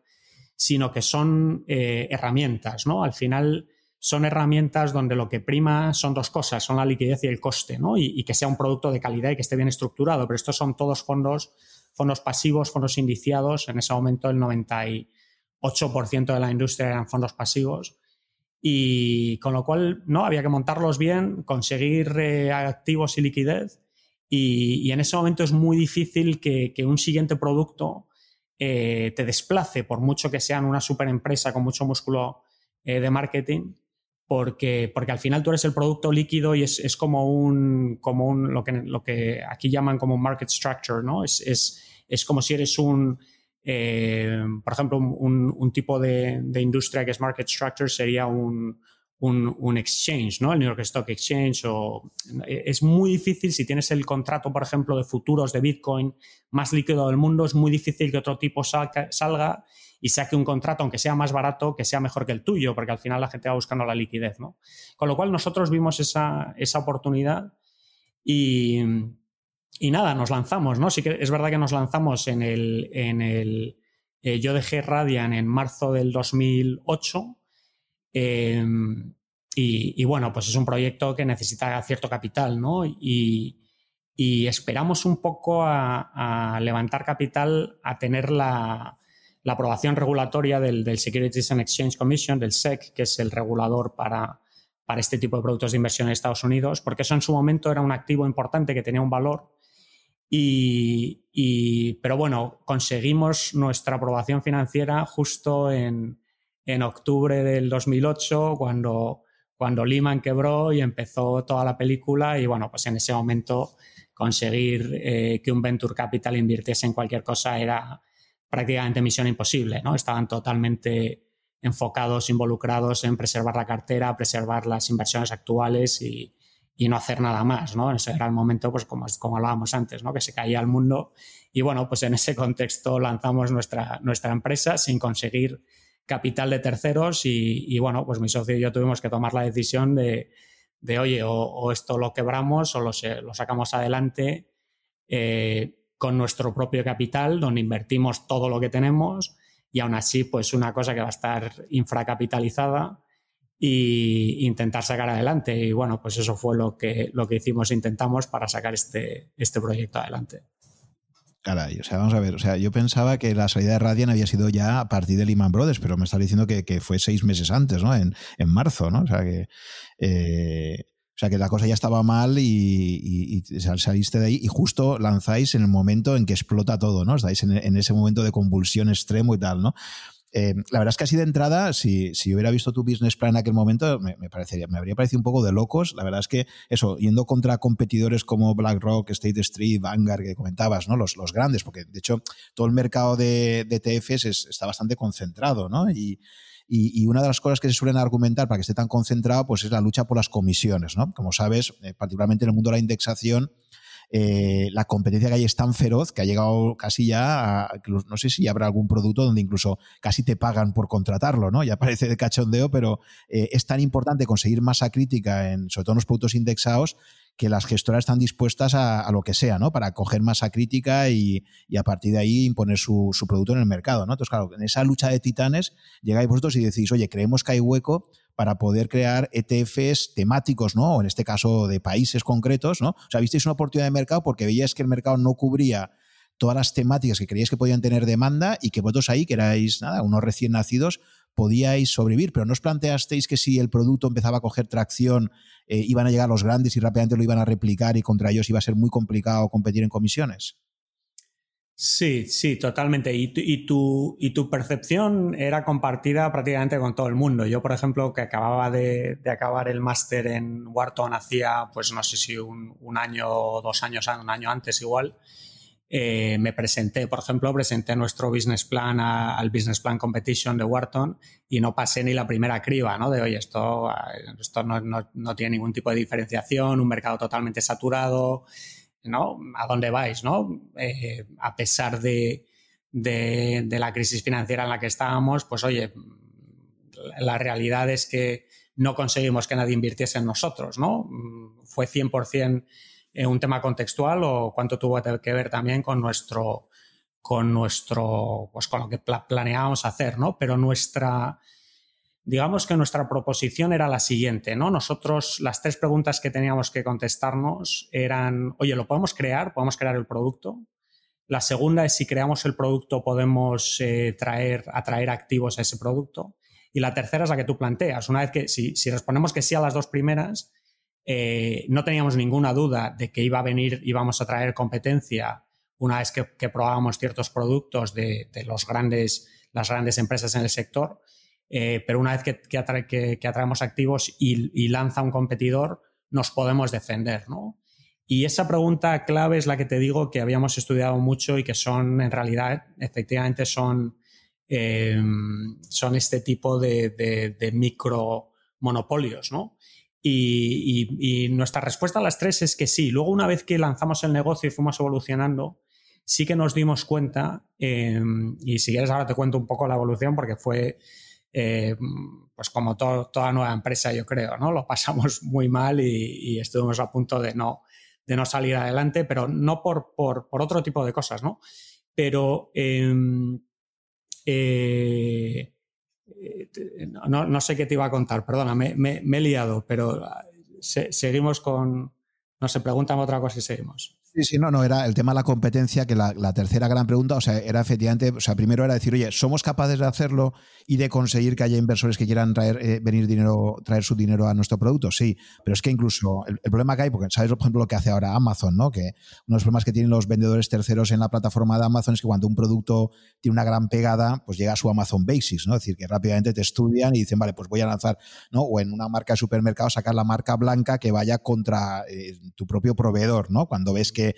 sino que son eh, herramientas, ¿no? Al final son herramientas donde lo que prima son dos cosas, son la liquidez y el coste, ¿no? Y, que sea un producto de calidad y que esté bien estructurado. Pero estos son todos fondos, fondos pasivos, fondos indiciados. En ese momento el 98% de la industria eran fondos pasivos y con lo cual no había que montarlos bien, conseguir eh, activos y liquidez y, en ese momento es muy difícil que, un siguiente producto eh, te desplace por mucho que sean una super empresa con mucho músculo eh, de marketing porque, porque al final tú eres el producto líquido y es, como un, como un lo, que, lo que aquí llaman como un market structure, ¿no? Es, es, es como si eres un, eh, por ejemplo, un, tipo de, industria que es market structure sería un, exchange, ¿no? El New York Stock Exchange. O, es muy difícil, si tienes el contrato, por ejemplo, de futuros de Bitcoin más líquido del mundo, es muy difícil que otro tipo salga, y saque un contrato, aunque sea más barato, que sea mejor que el tuyo, porque al final la gente va buscando la liquidez, ¿no? Con lo cual nosotros vimos esa, esa oportunidad y, y nada, nos lanzamos, ¿no? Sí que es verdad que nos lanzamos en el. En el eh, yo dejé Radian en marzo del 2008. Em, y, bueno, pues es un proyecto que necesita cierto capital, ¿no? Y, esperamos un poco a, levantar capital, a tener la, aprobación regulatoria del, del, Securities and Exchange Commission, del SEC, que es el regulador para, para este tipo de productos de inversión en Estados Unidos, porque eso en su momento era un activo importante que tenía un valor y, pero bueno, conseguimos nuestra aprobación financiera justo en, en octubre del 2008, cuando, cuando Lehman quebró y empezó toda la película. Y bueno, pues en ese momento conseguir eh, que un venture capital invirtiese en cualquier cosa era prácticamente misión imposible, ¿no? Estaban totalmente enfocados, involucrados en preservar la cartera, preservar las inversiones actuales y, y no hacer nada más, ¿no? Ese era el momento, pues como, como hablábamos antes, ¿no? Que se caía el mundo y bueno, pues en ese contexto lanzamos nuestra, nuestra empresa sin conseguir capital de terceros y, bueno, pues mi socio y yo tuvimos que tomar la decisión de, de oye, o, esto lo quebramos o lo, lo sacamos adelante eh, con nuestro propio capital, donde invertimos todo lo que tenemos y aún así, pues una cosa que va a estar infracapitalizada y intentar sacar adelante. Y bueno, pues eso fue lo que, lo que hicimos, intentamos para sacar este, este proyecto adelante. Caray, o sea, vamos a ver, o sea, yo pensaba que la salida de Radian había sido ya a partir de Lehman Brothers, pero me está diciendo que, fue seis meses antes, ¿no? En, marzo, ¿no? O sea, que... Eh, sea que la cosa ya estaba mal y, saliste de ahí y justo lanzáis en el momento en que explota todo, ¿no? Estáis en, ese momento de convulsión extremo y tal, ¿no? Eh, la verdad es que así de entrada, si, si, hubiera visto tu business plan en aquel momento, me, parecería, me habría parecido un poco de locos. La verdad es que eso, yendo contra competidores como BlackRock, State Street, Vanguard, que comentabas, ¿no? Los, los grandes, porque de hecho todo el mercado de, de ETFs está bastante concentrado, ¿no? Y, y, una de las cosas que se suelen argumentar para que esté tan concentrado, pues es la lucha por las comisiones, ¿no? Como sabes, eh, particularmente en el mundo de la indexación, eh, la competencia que hay es tan feroz que ha llegado casi ya a, no sé si habrá algún producto donde incluso casi te pagan por contratarlo, ¿no? Ya parece de cachondeo, pero eh, es tan importante conseguir masa crítica en, sobre todo en los productos indexados, que las gestoras están dispuestas a, lo que sea, ¿no? Para coger masa crítica y, a partir de ahí imponer su, su, producto en el mercado, ¿no? Entonces, claro, en esa lucha de titanes llegáis vosotros y decís, oye, creemos que hay hueco para poder crear ETFs temáticos, ¿no? En este caso de países concretos, ¿no? O sea, visteis una oportunidad de mercado porque veíais que el mercado no cubría todas las temáticas que creíais que podían tener demanda y que vosotros ahí, que erais nada, unos recién nacidos, podíais sobrevivir, pero no os planteasteis que si el producto empezaba a coger tracción, eh, iban a llegar los grandes y rápidamente lo iban a replicar y contra ellos iba a ser muy complicado competir en comisiones. Sí, sí, totalmente. Y tu, y tu, percepción era compartida prácticamente con todo el mundo. Yo, por ejemplo, que acababa de, acabar el máster en Wharton hacía, pues no sé si un, año o dos años, un año antes igual, eh, me presenté, por ejemplo, presenté nuestro business plan al Business Plan Competition de Wharton y no pasé ni la primera criba, ¿no? De, oye, esto, esto no, no tiene ningún tipo de diferenciación, un mercado totalmente saturado. ¿No? ¿A dónde vais, no? Eh, a pesar de, la crisis financiera en la que estábamos, pues oye, la realidad es que no conseguimos que nadie invirtiese en nosotros, ¿no? Fue 100% eh, un tema contextual o cuánto tuvo que ver también con nuestro, con nuestro, pues con lo que planeábamos hacer, ¿no? Pero nuestra, digamos que nuestra proposición era la siguiente, ¿no? Nosotros las tres preguntas que teníamos que contestarnos eran, oye, ¿lo podemos crear? ¿Podemos crear el producto? La segunda es si creamos el producto podemos eh, traer, atraer activos a ese producto. Y la tercera es la que tú planteas. Una vez que, si, respondemos que sí a las dos primeras, eh, no teníamos ninguna duda de que iba a venir, íbamos a traer competencia una vez que, probábamos ciertos productos de, de los grandes, las grandes empresas en el sector eh, pero una vez que, que, atraemos activos y, lanza un competidor, nos podemos defender, ¿no? Y esa pregunta clave es la que te digo que habíamos estudiado mucho y que son, en realidad, efectivamente son, em, son este tipo de, micro monopolios, ¿no? Y, nuestra respuesta a las tres es que sí. Luego, una vez que lanzamos el negocio y fuimos evolucionando, sí que nos dimos cuenta, em, y si quieres ahora te cuento un poco la evolución porque fue eh, pues como toda nueva empresa, yo creo, ¿no? Lo pasamos muy mal y, estuvimos a punto de no, de no salir adelante, pero no por, por, otro tipo de cosas, ¿no? Pero em, eh, no, sé qué te iba a contar, perdona, me, he liado, pero ah, seguimos con... No se preguntan otra cosa y seguimos. Sí, sí, no, no, era el tema de la competencia, que la, tercera gran pregunta, o sea, era efectivamente, o sea, primero era decir, oye, ¿somos capaces de hacerlo y de conseguir que haya inversores que quieran traer, eh, venir dinero, traer su dinero a nuestro producto? Sí, pero es que incluso el, problema que hay, porque sabes, por ejemplo, lo que hace ahora Amazon, ¿no? Que uno de los problemas que tienen los vendedores terceros en la plataforma de Amazon es que cuando un producto tiene una gran pegada, pues llega a su Amazon Basics, ¿no? Es decir, que rápidamente te estudian y dicen, vale, pues voy a lanzar, ¿no? O en una marca de supermercado sacar la marca blanca que vaya contra eh, tu propio proveedor, ¿no? Cuando ves que que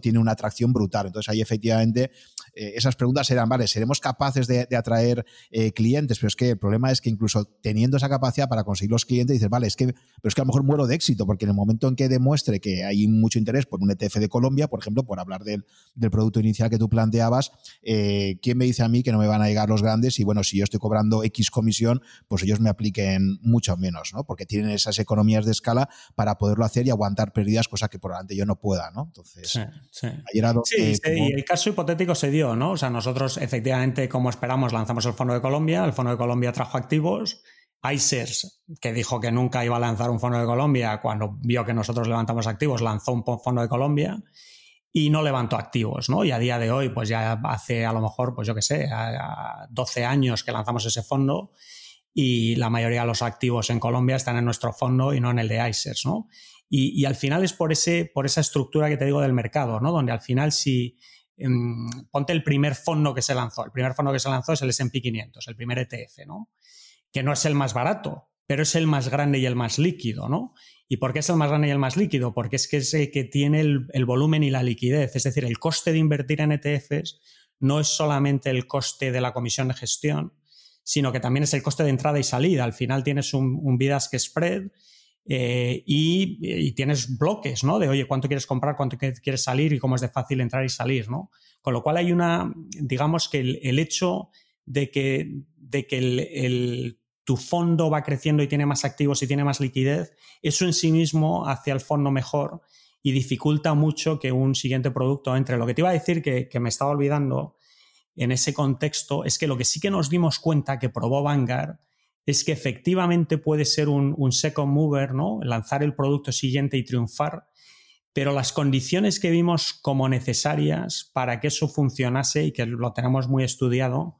tiene una atracción brutal. Entonces ahí efectivamente eh, esas preguntas eran, vale, ¿seremos capaces de, atraer eh, clientes? Pero es que el problema es que incluso teniendo esa capacidad para conseguir los clientes, dices, vale, es que, pero es que a lo mejor muero de éxito, porque en el momento en que demuestre que hay mucho interés por un ETF de Colombia, por ejemplo, por hablar del, producto inicial que tú planteabas, eh, ¿quién me dice a mí que no me van a llegar los grandes? Y bueno, si yo estoy cobrando X comisión, pues ellos me apliquen mucho menos, ¿no? Porque tienen esas economías de escala para poderlo hacer y aguantar pérdidas, cosa que por delante yo no pueda, ¿no? Entonces, sí, sí. y el caso hipotético se dio, ¿no? O sea, nosotros efectivamente, como esperamos, lanzamos el Fondo de Colombia, el Fondo de Colombia trajo activos, ICERS, que dijo que nunca iba a lanzar un Fondo de Colombia, cuando vio que nosotros levantamos activos, lanzó un Fondo de Colombia y no levantó activos, ¿no? Y a día de hoy, pues ya hace a lo mejor, pues yo qué sé, 12 años que lanzamos ese fondo y la mayoría de los activos en Colombia están en nuestro fondo y no en el de ICERS, ¿no? Y, al final es por, ese, por esa estructura que te digo del mercado, ¿no? Donde al final si ponte el primer fondo que se lanzó, el primer fondo que se lanzó es el S&P 500, el primer ETF, ¿no? Que no es el más barato, pero es el más grande y el más líquido, ¿no? ¿Y por qué es el más grande y el más líquido? Porque es que es el que tiene el, volumen y la liquidez. Es decir, el coste de invertir en ETFs no es solamente el coste de la comisión de gestión, sino que también es el coste de entrada y salida. Al final tienes un, un spread eh, y, tienes bloques, ¿no? De, oye, ¿cuánto quieres comprar, cuánto quieres salir y cómo es de fácil entrar y salir, ¿no? Con lo cual hay una, digamos que el, hecho de que, de que el, tu fondo va creciendo y tiene más activos y tiene más liquidez, eso en sí mismo hace al fondo mejor y dificulta mucho que un siguiente producto entre. Lo que te iba a decir que, me estaba olvidando en ese contexto es que lo que sí que nos dimos cuenta que probó Vanguard es que efectivamente puede ser un, second mover, ¿no? Lanzar el producto siguiente y triunfar, pero las condiciones que vimos como necesarias para que eso funcionase y que lo tenemos muy estudiado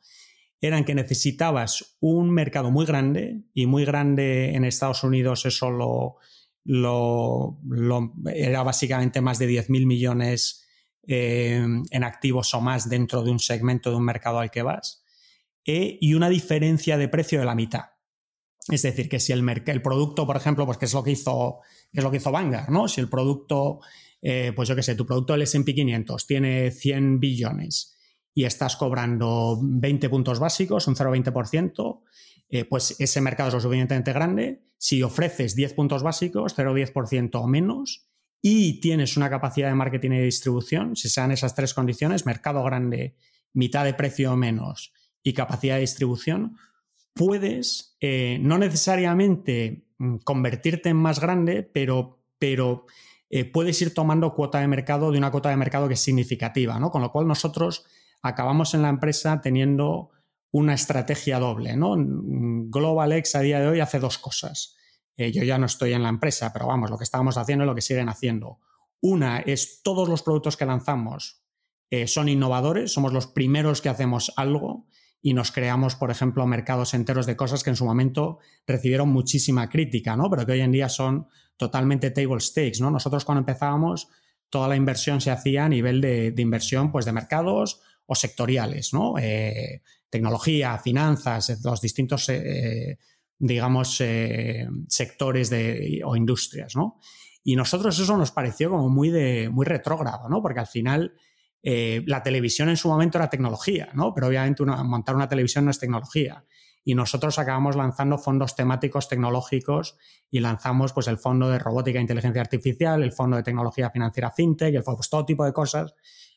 eran que necesitabas un mercado muy grande y muy grande en Estados Unidos eso lo, lo, era básicamente más de 10.000 millones eh, en activos o más dentro de un segmento de un mercado al que vas eh, y una diferencia de precio de la mitad. Es decir, que si el, el producto, por ejemplo, pues que es lo que hizo, que es lo que hizo Vanguard, ¿no? Si el producto, eh, pues yo qué sé, tu producto del S&P 500 tiene 100 billones y estás cobrando 20 puntos básicos, un 0,20%, eh, pues ese mercado es lo suficientemente grande. Si ofreces 10 puntos básicos, 0,10% o menos, y tienes una capacidad de marketing y distribución, si sean esas tres condiciones, mercado grande, mitad de precio o menos y capacidad de distribución, puedes eh, no necesariamente mm, convertirte en más grande, pero, pero eh, puedes ir tomando cuota de mercado de una cuota de mercado que es significativa, ¿no? Con lo cual nosotros acabamos en la empresa teniendo una estrategia doble. ¿no? GlobalX a día de hoy hace dos cosas. Eh, yo ya no estoy en la empresa, pero vamos, lo que estábamos haciendo es lo que siguen haciendo. Una es todos los productos que lanzamos son innovadores, somos los primeros que hacemos algo y nos creamos, por ejemplo, mercados enteros de cosas que en su momento recibieron muchísima crítica, ¿no? pero que hoy en día son totalmente table stakes. ¿no? Nosotros cuando empezábamos, toda la inversión se hacía a nivel de, inversión pues, de mercados o sectoriales, ¿no? Eh, tecnología, finanzas, los distintos, eh, digamos, eh, sectores de, o industrias, ¿no? Y nosotros eso nos pareció como muy, de, muy retrógrado, ¿no? Porque al final la televisión en su momento era tecnología, ¿no? Pero obviamente montar una televisión no es tecnología. Y nosotros acabamos lanzando fondos temáticos tecnológicos y lanzamos pues el fondo de robótica e inteligencia artificial, el fondo de tecnología financiera fintech, el pues, todo tipo de cosas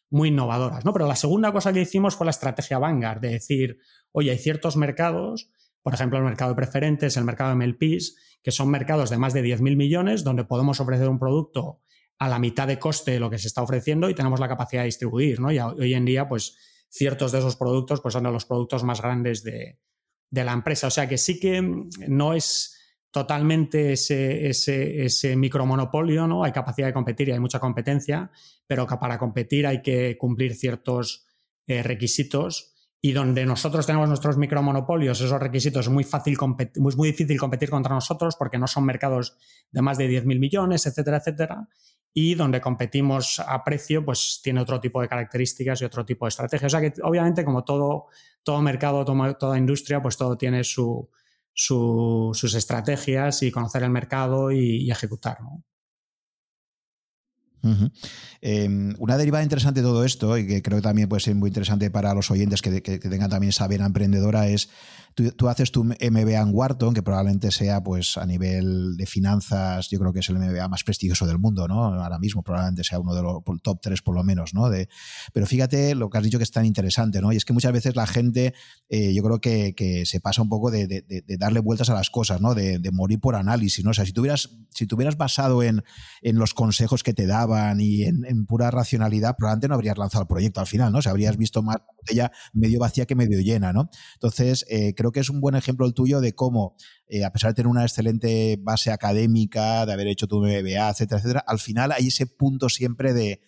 muy innovadoras, ¿no? Pero la segunda cosa que hicimos fue la estrategia Vanguard, de decir, oye, hay ciertos mercados, por ejemplo, el mercado de preferentes, el mercado de MLPs, que son mercados de más de 10.000 millones, donde podemos ofrecer un producto a la mitad de coste de lo que se está ofreciendo y tenemos la capacidad de distribuir, ¿no? Y hoy en día, pues, ciertos de esos productos, pues, son de los productos más grandes de, de la empresa. O sea que sí que no es totalmente ese, ese, ese, micromonopolio, ¿no? Hay capacidad de competir y hay mucha competencia, pero que para competir hay que cumplir ciertos eh, requisitos y donde nosotros tenemos nuestros micromonopolios, esos requisitos es muy, fácil muy, muy difícil competir contra nosotros porque no son mercados de más de 10.000 millones, etcétera, etcétera. Y donde competimos a precio, pues tiene otro tipo de características y otro tipo de estrategia. O sea que obviamente como todo, todo mercado, toda industria, pues todo tiene su, sus estrategias y conocer el mercado y, y ejecutar. Em, una derivada interesante de todo esto, y que creo que también puede ser muy interesante para los oyentes que, tengan también esa vena emprendedora, es tú, haces tu MBA en Wharton, que probablemente sea pues a nivel de finanzas, yo creo que es el MBA más prestigioso del mundo, ¿no? Ahora mismo probablemente sea uno de los top tres por lo menos, ¿no? De, pero fíjate lo que has dicho que es tan interesante, ¿no? Y es que muchas veces la gente, eh, yo creo que, se pasa un poco de, darle vueltas a las cosas, ¿no? De, morir por análisis, ¿no? O sea, si tuvieras, si tuvieras basado en, en los consejos que te daban, y en, pura racionalidad, probablemente no habrías lanzado el proyecto al final, ¿no? O sea, habrías visto más la botella medio vacía que medio llena, ¿no? Entonces, eh, creo que es un buen ejemplo el tuyo de cómo, eh, a pesar de tener una excelente base académica, de haber hecho tu MBA, etcétera, etcétera, al final hay ese punto siempre de,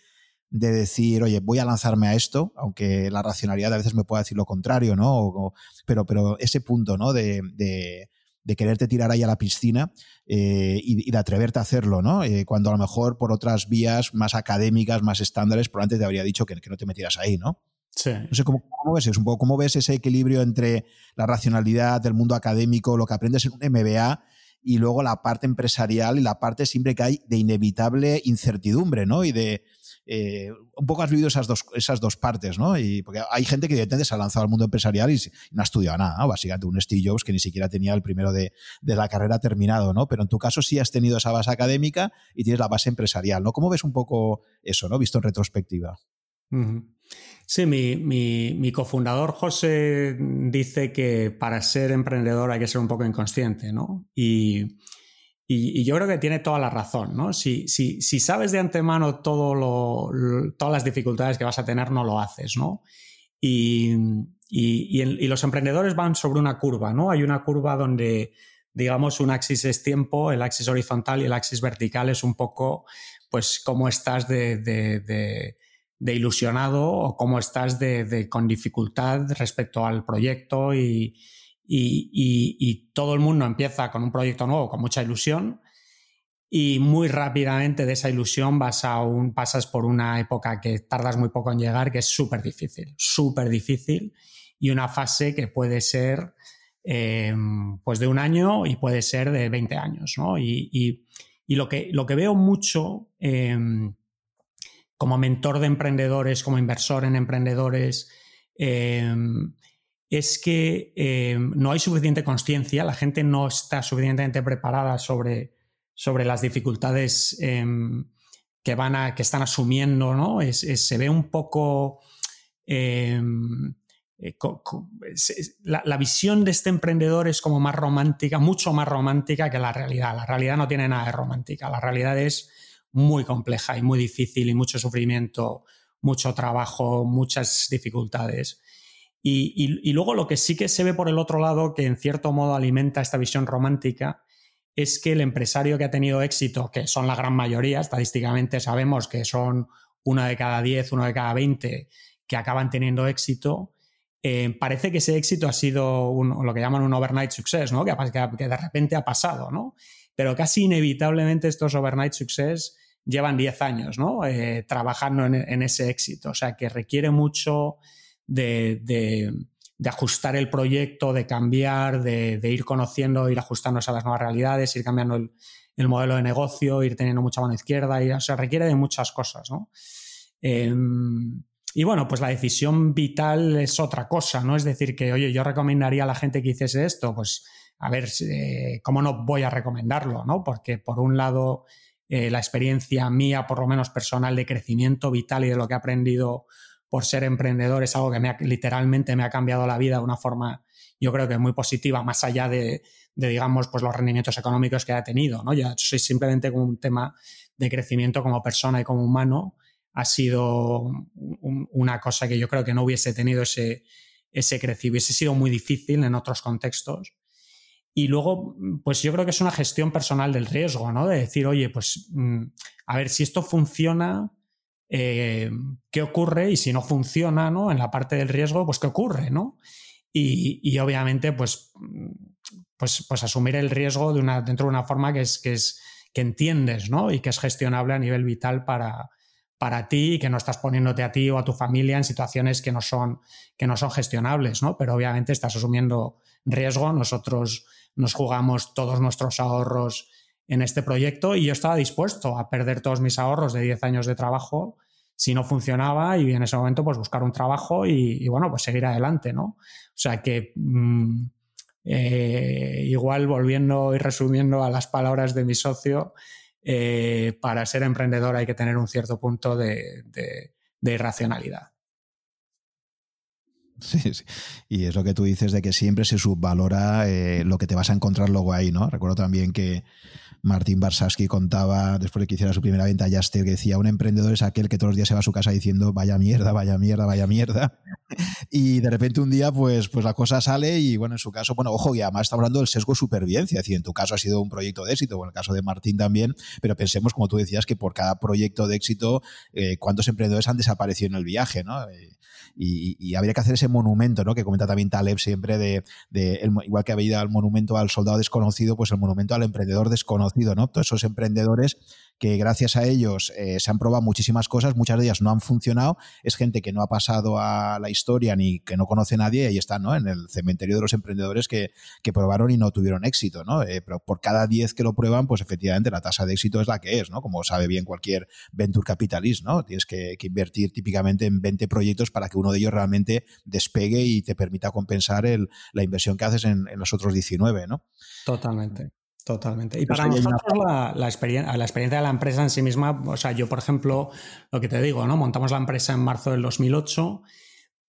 de decir, oye, voy a lanzarme a esto, aunque la racionalidad a veces me pueda decir lo contrario, ¿no? pero, pero ese punto, ¿no? De, de, quererte tirar ahí a la piscina eh, y, de atreverte a hacerlo, ¿no? Eh, cuando a lo mejor por otras vías más académicas, más estándares, probablemente te habría dicho que no te metieras ahí, ¿no? Sí. No sé cómo, ves eso, un poco cómo ves ese equilibrio entre la racionalidad del mundo académico, lo que aprendes en un MBA y luego la parte empresarial y la parte siempre que hay de inevitable incertidumbre, ¿no? Y de, eh, un poco has vivido esas dos, esas dos partes, ¿no? Y porque hay gente que evidentemente se ha lanzado al mundo empresarial y, no ha estudiado nada, Básicamente un Steve Jobs que ni siquiera tenía el primero de, la carrera terminado, ¿no? Pero en tu caso sí has tenido esa base académica y tienes la base empresarial, ¿no? ¿Cómo ves un poco eso, ¿no? Visto en retrospectiva. Sí, mi, mi, cofundador José dice que para ser emprendedor hay que ser un poco inconsciente, ¿no? Y, y, yo creo que tiene toda la razón, ¿no? Si, si, si sabes de antemano todo lo, todas las dificultades que vas a tener, no lo haces, ¿no? Y, y, los emprendedores van sobre una curva, ¿no? Hay una curva donde, digamos, un axis es tiempo, el axis horizontal y el axis vertical es un poco, pues, cómo estás de, de, de, de ilusionado o cómo estás de, con dificultad respecto al proyecto y, y, todo el mundo empieza con un proyecto nuevo, con mucha ilusión, y muy rápidamente de esa ilusión vas a un, pasas por una época que tardas muy poco en llegar, que es súper difícil, súper difícil, y una fase que puede ser em, pues de un año y puede ser de 20 años. ¿no? Y, lo, que, lo que veo mucho em, como mentor de emprendedores, como inversor en emprendedores, em, es que eh, no hay suficiente conciencia, la gente no está suficientemente preparada sobre, sobre las dificultades em, que, van a, que están asumiendo, ¿no? se ve un poco... Em, eh, la, la, visión de este emprendedor es como más romántica, mucho más romántica que la realidad. La realidad no tiene nada de romántica, la realidad es muy compleja y muy difícil y mucho sufrimiento, mucho trabajo, muchas dificultades. Y, luego lo que sí que se ve por el otro lado, que en cierto modo alimenta esta visión romántica, es que el empresario que ha tenido éxito, que son la gran mayoría, estadísticamente sabemos que son uno de cada diez, uno de cada veinte que acaban teniendo éxito, eh, parece que ese éxito ha sido lo que llaman un overnight success, ¿no? Que, que, de repente ha pasado, ¿no? Pero casi inevitablemente estos overnight success llevan 10 años, ¿no? Eh, trabajando en, ese éxito. O sea, que requiere mucho de, ajustar el proyecto, de cambiar, de, ir conociendo, ir ajustándose a las nuevas realidades, ir cambiando el, modelo de negocio, ir teniendo mucha mano izquierda, y, o sea, requiere de muchas cosas, ¿no? Em, y bueno, pues la decisión vital es otra cosa, ¿no? Es decir, que, oye, yo recomendaría a la gente que hiciese esto, pues a ver, eh, ¿cómo no voy a recomendarlo, ¿no? Porque por un lado, eh, la experiencia mía, por lo menos personal, de crecimiento vital y de lo que he aprendido por ser emprendedor es algo que me literalmente me ha cambiado la vida de una forma, yo creo que muy positiva, más allá de, digamos, pues los rendimientos económicos que ha tenido, ¿no? Ya soy simplemente como un tema de crecimiento como persona y como humano, ha sido una cosa que yo creo que no hubiese tenido ese, ese crecimiento, hubiese sido muy difícil en otros contextos. Y luego, pues yo creo que es una gestión personal del riesgo, ¿no? De decir, oye, pues mm, a ver si esto funciona, eh, qué ocurre y si no funciona ¿no? en la parte del riesgo, pues qué ocurre, ¿no? Y, obviamente, pues, pues, pues, asumir el riesgo de una, dentro de una forma que es, que es que entiendes, ¿no? Y que es gestionable a nivel vital para, para ti y que no estás poniéndote a ti o a tu familia en situaciones que no son, que no son gestionables, ¿no? Pero obviamente estás asumiendo riesgo. Nosotros nos jugamos todos nuestros ahorros en este proyecto y yo estaba dispuesto a perder todos mis ahorros de 10 años de trabajo si no funcionaba y en ese momento pues buscar un trabajo y, bueno, pues seguir adelante, ¿no? O sea que mm, eh, igual volviendo y resumiendo a las palabras de mi socio, eh, para ser emprendedor hay que tener un cierto punto de, irracionalidad. Sí, sí, Y es lo que tú dices de que siempre se subvalora eh, lo que te vas a encontrar luego ahí, ¿no? Recuerdo también que Martín Barsaski contaba, después de que hiciera su primera venta a Yaster, que decía, un emprendedor es aquel que todos los días se va a su casa diciendo, vaya mierda, vaya mierda, vaya mierda. y de repente un día, pues, pues la cosa sale y bueno, en su caso, bueno, ojo, y además está hablando del sesgo supervivencia, es decir, en tu caso ha sido un proyecto de éxito, o en el caso de Martín también, pero pensemos, como tú decías, que por cada proyecto de éxito, eh, cuántos emprendedores han desaparecido en el viaje, ¿no? Eh, y, habría que hacer ese monumento, ¿no? Que comenta también Taleb siempre de, igual que ha habido el monumento al soldado desconocido, pues el monumento al emprendedor desconocido, ¿no? Todos esos emprendedores que gracias a ellos eh, se han probado muchísimas cosas, muchas de ellas no han funcionado, es gente que no ha pasado a la historia ni que no conoce a nadie, y están, ¿no? En el cementerio de los emprendedores que, probaron y no tuvieron éxito, ¿no? Eh, pero por cada 10 que lo prueban, pues efectivamente la tasa de éxito es la que es, ¿no? Como sabe bien cualquier venture capitalist, ¿no? Tienes que, invertir típicamente en 20 proyectos para que uno de ellos realmente despegue y te permita compensar el, la inversión que haces en, en los otros 19, ¿no? Totalmente. Totalmente. Y para nosotros la, experiencia, la experiencia de la empresa en sí misma, o sea, yo por ejemplo, lo que te digo, ¿no? Montamos la empresa en marzo del 2008,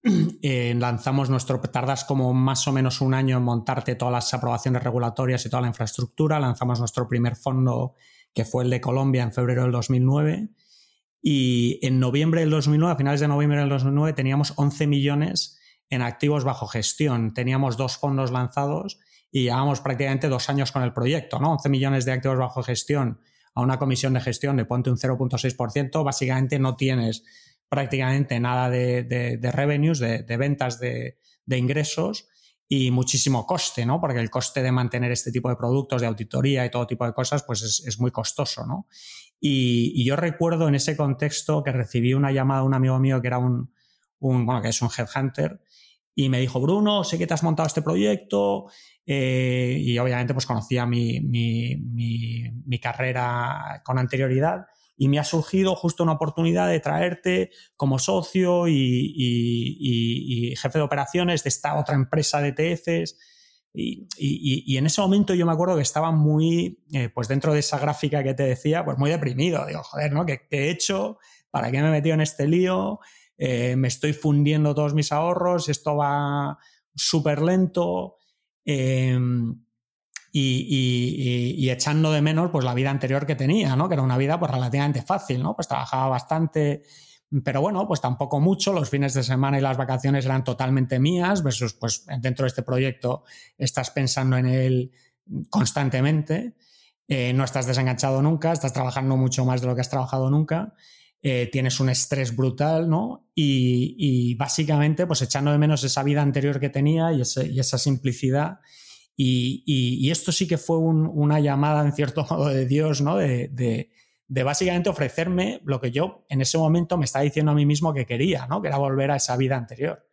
eh, lanzamos nuestro, tardas como más o menos un año en montarte todas las aprobaciones regulatorias y toda la infraestructura, lanzamos nuestro primer fondo que fue el de Colombia en febrero del 2009 y en noviembre del 2009, a finales de noviembre del 2009, teníamos 11 millones en activos bajo gestión, teníamos dos fondos lanzados y llevamos prácticamente dos años con el proyecto, ¿no? 11 millones de activos bajo gestión a una comisión de gestión de ponte un 0.6%, básicamente no tienes prácticamente nada de, revenues, de, ventas de, ingresos y muchísimo coste, ¿no? Porque el coste de mantener este tipo de productos, de auditoría y todo tipo de cosas, pues es, muy costoso, ¿no? Y, yo recuerdo en ese contexto que recibí una llamada de un amigo mío que era un, un, bueno, que es un headhunter, y me dijo, Bruno, sé que te has montado este proyecto, eh, y obviamente pues conocía mi, mi, carrera con anterioridad y me ha surgido justo una oportunidad de traerte como socio y, jefe de operaciones de esta otra empresa de ETFs. Y, en ese momento yo me acuerdo que estaba muy, eh, pues dentro de esa gráfica que te decía, pues muy deprimido. Digo, joder, ¿no? ¿Qué, he hecho? ¿Para qué me he metido en este lío? Eh, me estoy fundiendo todos mis ahorros, esto va súper lento. Em, y, echando de menos pues la vida anterior que tenía, ¿no? Que era una vida pues relativamente fácil, ¿no? Pues trabajaba bastante, pero bueno, pues tampoco mucho, los fines de semana y las vacaciones eran totalmente mías, versus pues dentro de este proyecto estás pensando en él constantemente, eh, no estás desenganchado nunca, estás trabajando mucho más de lo que has trabajado nunca. Eh, tienes un estrés brutal, ¿no? Y, básicamente, pues echando de menos esa vida anterior que tenía y, esa simplicidad. Y, esto sí que fue una llamada, en cierto modo, de Dios, ¿no? De, básicamente ofrecerme lo que yo en ese momento me estaba diciendo a mí mismo que quería, ¿no? Que era volver a esa vida anterior.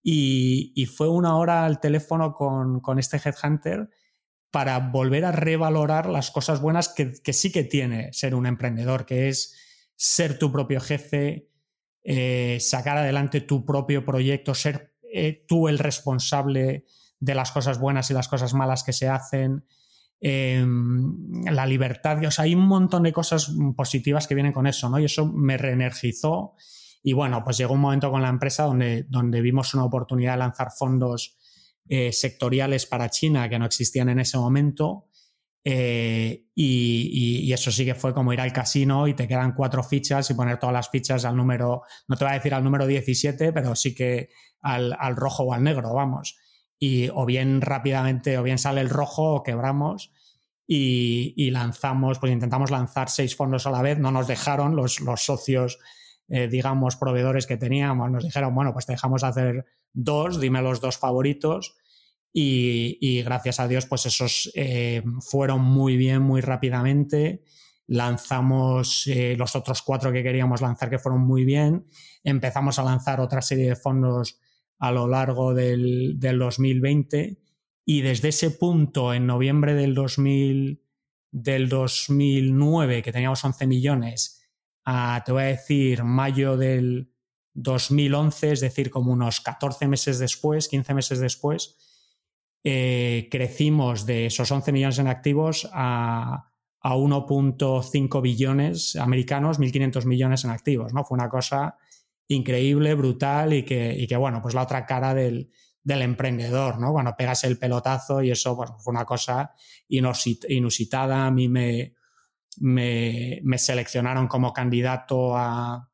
Y, fue una hora al teléfono con, este headhunter para volver a revalorar las cosas buenas que, que sí que tiene ser un emprendedor, que es ser tu propio jefe, eh, sacar adelante tu propio proyecto, ser eh, tú el responsable de las cosas buenas y las cosas malas que se hacen, em, la libertad, o sea, hay un montón de cosas positivas que vienen con eso, ¿no? Y eso me reenergizó. Y bueno, pues llegó un momento con la empresa donde, donde vimos una oportunidad de lanzar fondos eh, sectoriales para China que no existían en ese momento eh, y, eso sí que fue como ir al casino y te quedan cuatro fichas y poner todas las fichas al número, no te voy a decir al número 17, pero sí que al, rojo o al negro, vamos. Y o bien rápidamente, o bien sale el rojo o quebramos y, lanzamos, pues intentamos lanzar seis fondos a la vez, no nos dejaron los, socios, eh, digamos, proveedores que teníamos, nos dijeron, bueno, pues te dejamos hacer dos, dime los dos favoritos y, gracias a Dios, pues esos eh, fueron muy bien, muy rápidamente. Lanzamos eh, los otros cuatro que queríamos lanzar que fueron muy bien. Empezamos a lanzar otra serie de fondos a lo largo del, 2020 y desde ese punto, en noviembre del, 2000, del 2009, que teníamos 11 millones, a, te voy a decir, mayo del 2011, es decir, como unos 14 meses después, 15 meses después, eh, crecimos de esos 11 millones en activos a, 1.5 billones americanos, 1.500 millones en activos, ¿no? Fue una cosa increíble, brutal y que, bueno, pues la otra cara del, emprendedor, ¿no? Cuando pegas el pelotazo y eso fue una cosa inusitada. A mí me, me, seleccionaron como candidato a,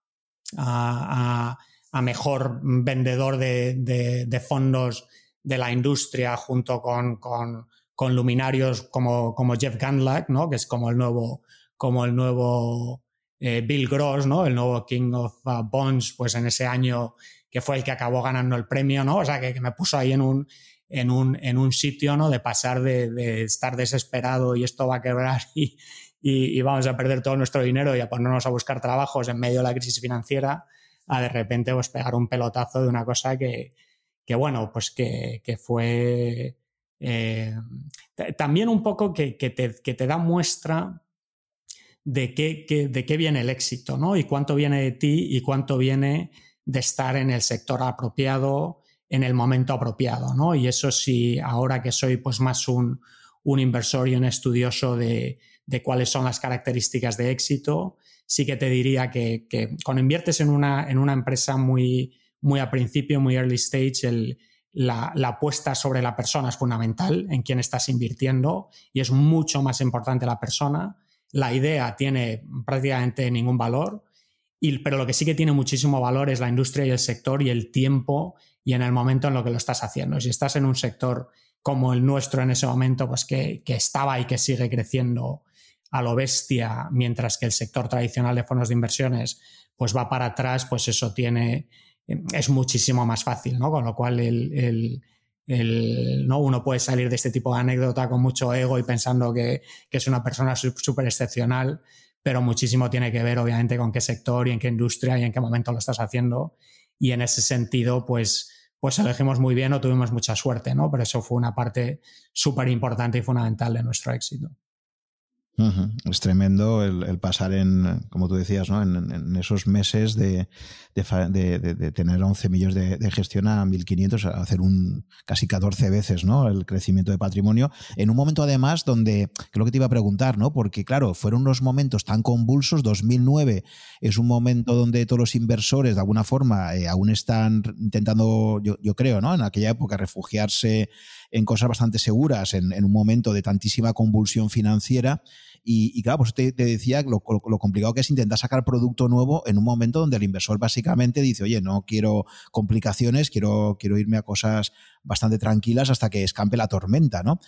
a mejor vendedor de, fondos de la industria junto con, con, luminarios como, como Jeff Gundlach, ¿no? que es como el nuevo, como el nuevo eh, Bill Gross, ¿no? el nuevo King of uh, Bonds, pues en ese año que fue el que acabó ganando el premio, ¿no? O sea, que, me puso ahí en un, en un, en un sitio, ¿no? De pasar de, estar desesperado y esto va a quebrar y, y, vamos a perder todo nuestro dinero y a ponernos a buscar trabajos en medio de la crisis financiera, a de repente pues pegar un pelotazo de una cosa que, que bueno, pues que, que fue eh, también un poco que, que, te, que, da muestra de qué, de qué viene el éxito, ¿no? Y cuánto viene de ti y cuánto viene de estar en el sector apropiado, en el momento apropiado, ¿no? Y eso sí, ahora que soy pues más un, un inversor y un estudioso de, de cuáles son las características de éxito, sí que te diría que, cuando inviertes en una, en una empresa muy, muy a principio, muy early stage, la, apuesta sobre la persona es fundamental en quien estás invirtiendo y es mucho más importante la persona. La idea tiene prácticamente ningún valor, y, pero lo que sí que tiene muchísimo valor es la industria y el sector y el tiempo y en el momento en lo que lo estás haciendo. Si estás en un sector como el nuestro en ese momento, pues que, que estaba y que sigue creciendo a lo bestia, mientras que el sector tradicional de fondos de inversiones pues va para atrás, pues eso tiene, es muchísimo más fácil, ¿no? Con lo cual el, ¿no? uno puede salir de este tipo de anécdota con mucho ego y pensando que, es una persona súper excepcional, pero muchísimo tiene que ver obviamente con qué sector y en qué industria y en qué momento lo estás haciendo. Y en ese sentido, pues, pues elegimos muy bien o tuvimos mucha suerte, ¿no? Pero eso fue una parte súper importante y fundamental de nuestro éxito. Es tremendo el, pasar en, como tú decías, ¿no? en, esos meses de, tener 11 millones de, gestión a 1.500, hacer un casi 14 veces ¿no? el crecimiento de patrimonio, en un momento además donde, lo que te iba a preguntar, ¿no? porque claro, fueron unos momentos tan convulsos, 2009 es un momento donde todos los inversores de alguna forma eh, aún están intentando, yo, yo creo, ¿no? en aquella época refugiarse en cosas bastante seguras en, un momento de tantísima convulsión financiera. Y, claro, pues te, decía lo, lo, complicado que es intentar sacar producto nuevo en un momento donde el inversor básicamente dice, oye, no quiero complicaciones, quiero, quiero irme a cosas bastante tranquilas hasta que escampe la tormenta, ¿no?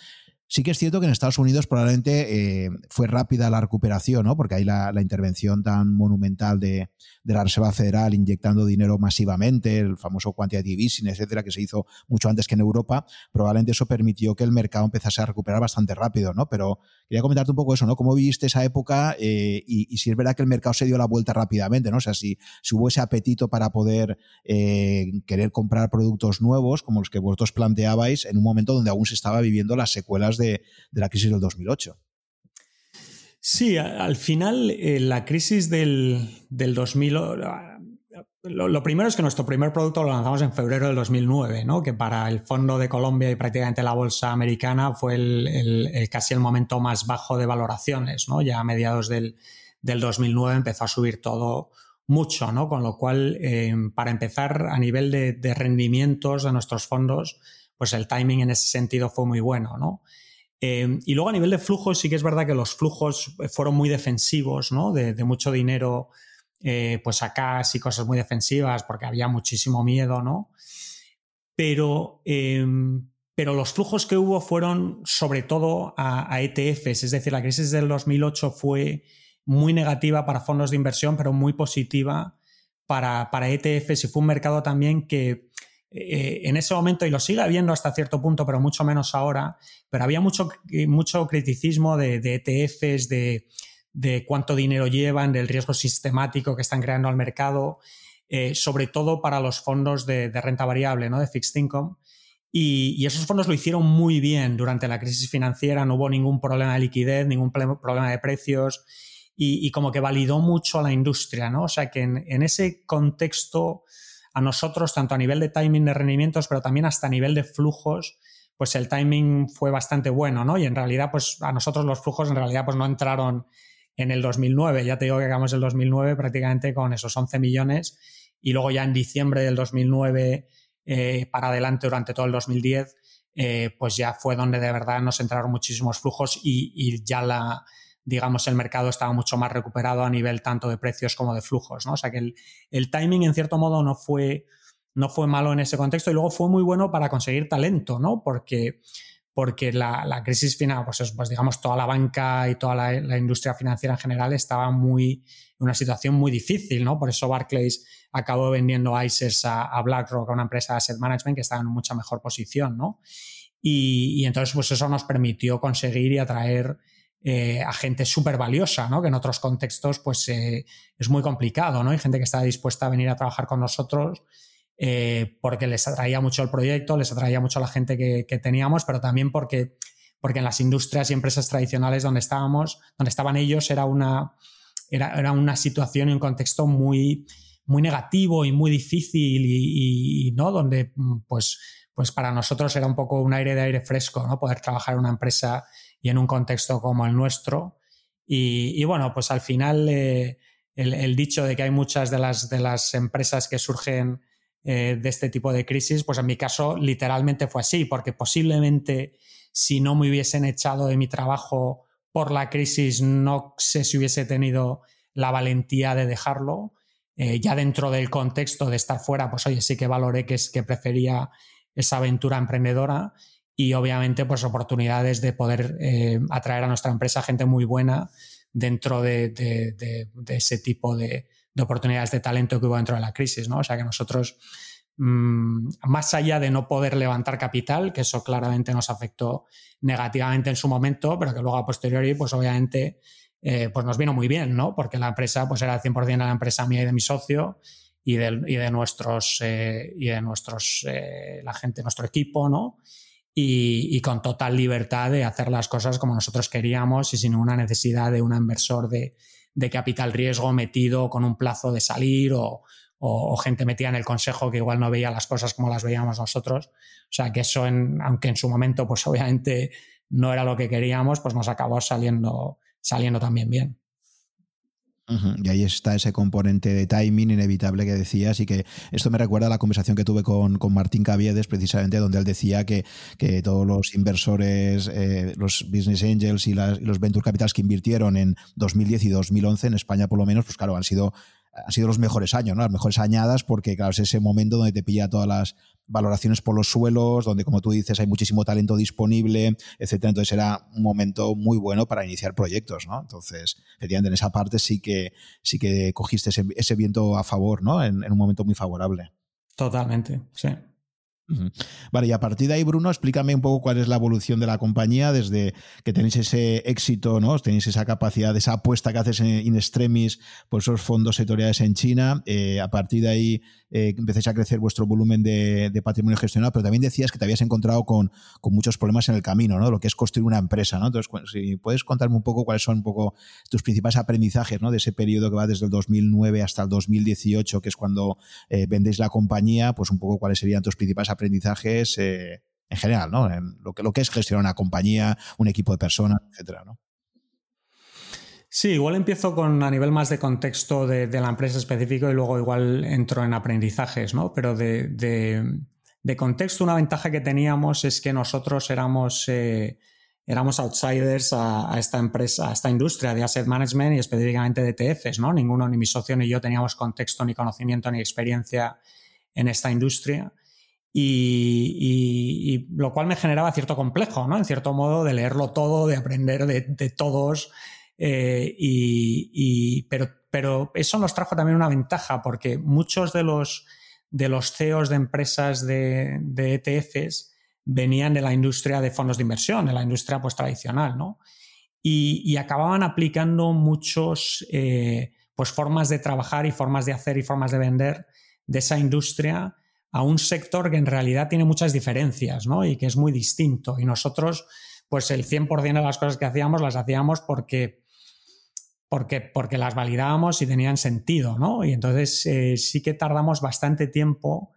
Sí que es cierto que en Estados Unidos probablemente eh, fue rápida la recuperación, ¿no? porque hay la, intervención tan monumental de, la Reserva Federal inyectando dinero masivamente, el famoso quantitative easing, etcétera, que se hizo mucho antes que en Europa, probablemente eso permitió que el mercado empezase a recuperar bastante rápido, ¿no? Pero quería comentarte un poco eso, ¿no? ¿Cómo viste esa época eh, y, si es verdad que el mercado se dio la vuelta rápidamente, ¿no? O sea, si, hubo ese apetito para poder eh, querer comprar productos nuevos, como los que vosotros planteabais, en un momento donde aún se estaba viviendo las secuelas de, la crisis del 2008. Sí, al final eh, la crisis del, del 2008... Lo, primero es que nuestro primer producto lo lanzamos en febrero del 2009, ¿no? que para el Fondo de Colombia y prácticamente la bolsa americana fue el, casi el momento más bajo de valoraciones. ¿no? Ya a mediados del, 2009 empezó a subir todo mucho, ¿no? con lo cual, eh, para empezar, a nivel de, de, rendimientos de nuestros fondos, pues el timing en ese sentido fue muy bueno. ¿no? Eh, y luego a nivel de flujos, sí que es verdad que los flujos fueron muy defensivos, ¿no? De, mucho dinero, eh, pues acá sí cosas muy defensivas porque había muchísimo miedo, ¿no? Pero, em, pero los flujos que hubo fueron sobre todo a, ETFs, es decir, la crisis del 2008 fue muy negativa para fondos de inversión, pero muy positiva para, para ETFs y fue un mercado también que eh, en ese momento, y lo sigue habiendo hasta cierto punto, pero mucho menos ahora, pero había mucho, mucho criticismo de, ETFs, e de, cuánto dinero llevan, del riesgo sistemático que están creando al mercado, eh, sobre todo para los fondos de, renta variable, ¿no? de fixed income. Y, esos fondos lo hicieron muy bien durante la crisis financiera, no hubo ningún problema de liquidez, ningún problema de precios y, como que validó mucho a la industria, ¿no? O sea que en ese contexto a nosotros, tanto a nivel de timing de rendimientos, pero también hasta a nivel de flujos, pues el timing fue bastante bueno, ¿no? Y en realidad, pues a nosotros los flujos en realidad pues no entraron en el 2009. Ya te digo que acabamos el 2009 prácticamente con esos 11 millones y luego ya en diciembre del 2009 eh, para adelante durante todo el 2010, eh, pues ya fue donde de verdad nos entraron muchísimos flujos y, ya la, digamos, el mercado estaba mucho más recuperado a nivel tanto de precios como de flujos, ¿no? O sea que el, el timing, en cierto modo, no fue, no fue malo en ese contexto y luego fue muy bueno para conseguir talento, ¿no? Porque porque la, crisis final, pues, pues, digamos, toda la banca y toda la, industria financiera en general estaba muy, en una situación muy difícil, ¿no? Por eso Barclays acabó vendiendo ICES a, BlackRock, a una empresa de asset management que estaba en mucha mejor posición, ¿no? Y, entonces, pues eso nos permitió conseguir y atraer eh, a gente súper valiosa, ¿no? Que en otros contextos, pues eh, es muy complicado, ¿no? Hay gente que está dispuesta a venir a trabajar con nosotros eh, porque les atraía mucho el proyecto, les atraía mucho la gente que, teníamos, pero también porque, porque en las industrias y empresas tradicionales donde estábamos, donde estaban ellos, era una, era, una situación y un contexto muy, muy negativo y muy difícil y, ¿no? donde pues, pues para nosotros era un poco un aire de aire fresco, ¿no? poder trabajar en una empresa y en un contexto como el nuestro. Y, bueno, pues al final eh, el, dicho de que hay muchas de las, de las empresas que surgen eh, de este tipo de crisis, pues en mi caso literalmente fue así, porque posiblemente si no me hubiesen echado de mi trabajo por la crisis, no sé si hubiese tenido la valentía de dejarlo. Eh, ya dentro del contexto de estar fuera, pues oye, sí que valoré que, es, que prefería esa aventura emprendedora y obviamente pues oportunidades de poder eh, atraer a nuestra empresa gente muy buena dentro de, de ese tipo de, de oportunidades de talento que hubo dentro de la crisis, ¿no? O sea que nosotros, mm, más allá de no poder levantar capital, que eso claramente nos afectó negativamente en su momento, pero que luego a posteriori, pues obviamente, eh, pues nos vino muy bien, ¿no? Porque la empresa, pues era el 100% de la empresa mía y de mi socio y de, y de nuestros, eh, y de nuestros, eh, la gente, nuestro equipo, ¿no? Y, y, con total libertad de hacer las cosas como nosotros queríamos y sin ninguna necesidad de un inversor de, de capital riesgo metido con un plazo de salir o, gente metida en el consejo que igual no veía las cosas como las veíamos nosotros. O sea que eso, en, aunque en su momento pues obviamente no era lo que queríamos, pues nos acabó saliendo, saliendo también bien. Y ahí está ese componente de timing inevitable que decías y que esto me recuerda a la conversación que tuve con, Martín Caviedes precisamente donde él decía que, que todos los inversores, eh, los business angels y, los venture capitals que invirtieron en 2010 y 2011 en España por lo menos, pues claro, han sido han sido los mejores años, ¿no? Las mejores añadas, porque claro, es ese momento donde te pilla todas las valoraciones por los suelos, donde como tú dices hay muchísimo talento disponible, etcétera. Entonces era un momento muy bueno para iniciar proyectos, ¿no? Entonces, efectivamente, en esa parte sí que sí que cogiste ese, viento a favor, ¿no? en un momento muy favorable. Totalmente, sí. Vale, y a partir de ahí, Bruno, explícame un poco cuál es la evolución de la compañía desde que tenéis ese éxito, ¿no? Tenéis esa capacidad, esa apuesta que haces en extremis por esos fondos sectoriales en China. Eh, a partir de ahí eh, empecéis a crecer vuestro volumen de, patrimonio gestionado, pero también decías que te habías encontrado con, muchos problemas en el camino, ¿no? Lo que es construir una empresa, ¿no? Entonces, si puedes contarme un poco cuáles son un poco tus principales aprendizajes, ¿no? De ese periodo que va desde el 2009 hasta el 2018, que es cuando eh, vendéis la compañía, pues un poco cuáles serían tus principales aprendizajes eh, en general, ¿no? En lo que, lo que es gestionar una compañía, un equipo de personas, etcétera, ¿no? Sí, igual empiezo con a nivel más de contexto de, la empresa específico y luego igual entro en aprendizajes, ¿no? Pero de, contexto, una ventaja que teníamos es que nosotros éramos, eh, éramos outsiders a, esta empresa, a esta industria de asset management y específicamente de ETFs, ¿no? Ninguno, ni mi socio ni yo teníamos contexto, ni conocimiento, ni experiencia en esta industria. Y, lo cual me generaba cierto complejo, ¿no? En cierto modo, de leerlo todo, de aprender de, todos. Eh, y, pero, pero, eso nos trajo también una ventaja, porque muchos de los, de los CEOs de empresas de, ETFs venían de la industria de fondos de inversión, de la industria pues, tradicional, ¿no? Y, acababan aplicando muchos eh, pues, formas de trabajar y formas de hacer y formas de vender de esa industria a un sector que en realidad tiene muchas diferencias ¿no? y que es muy distinto. Y nosotros, pues el 100% de las cosas que hacíamos las hacíamos porque, porque, porque las validábamos y tenían sentido. ¿no? Y entonces eh, sí que tardamos bastante tiempo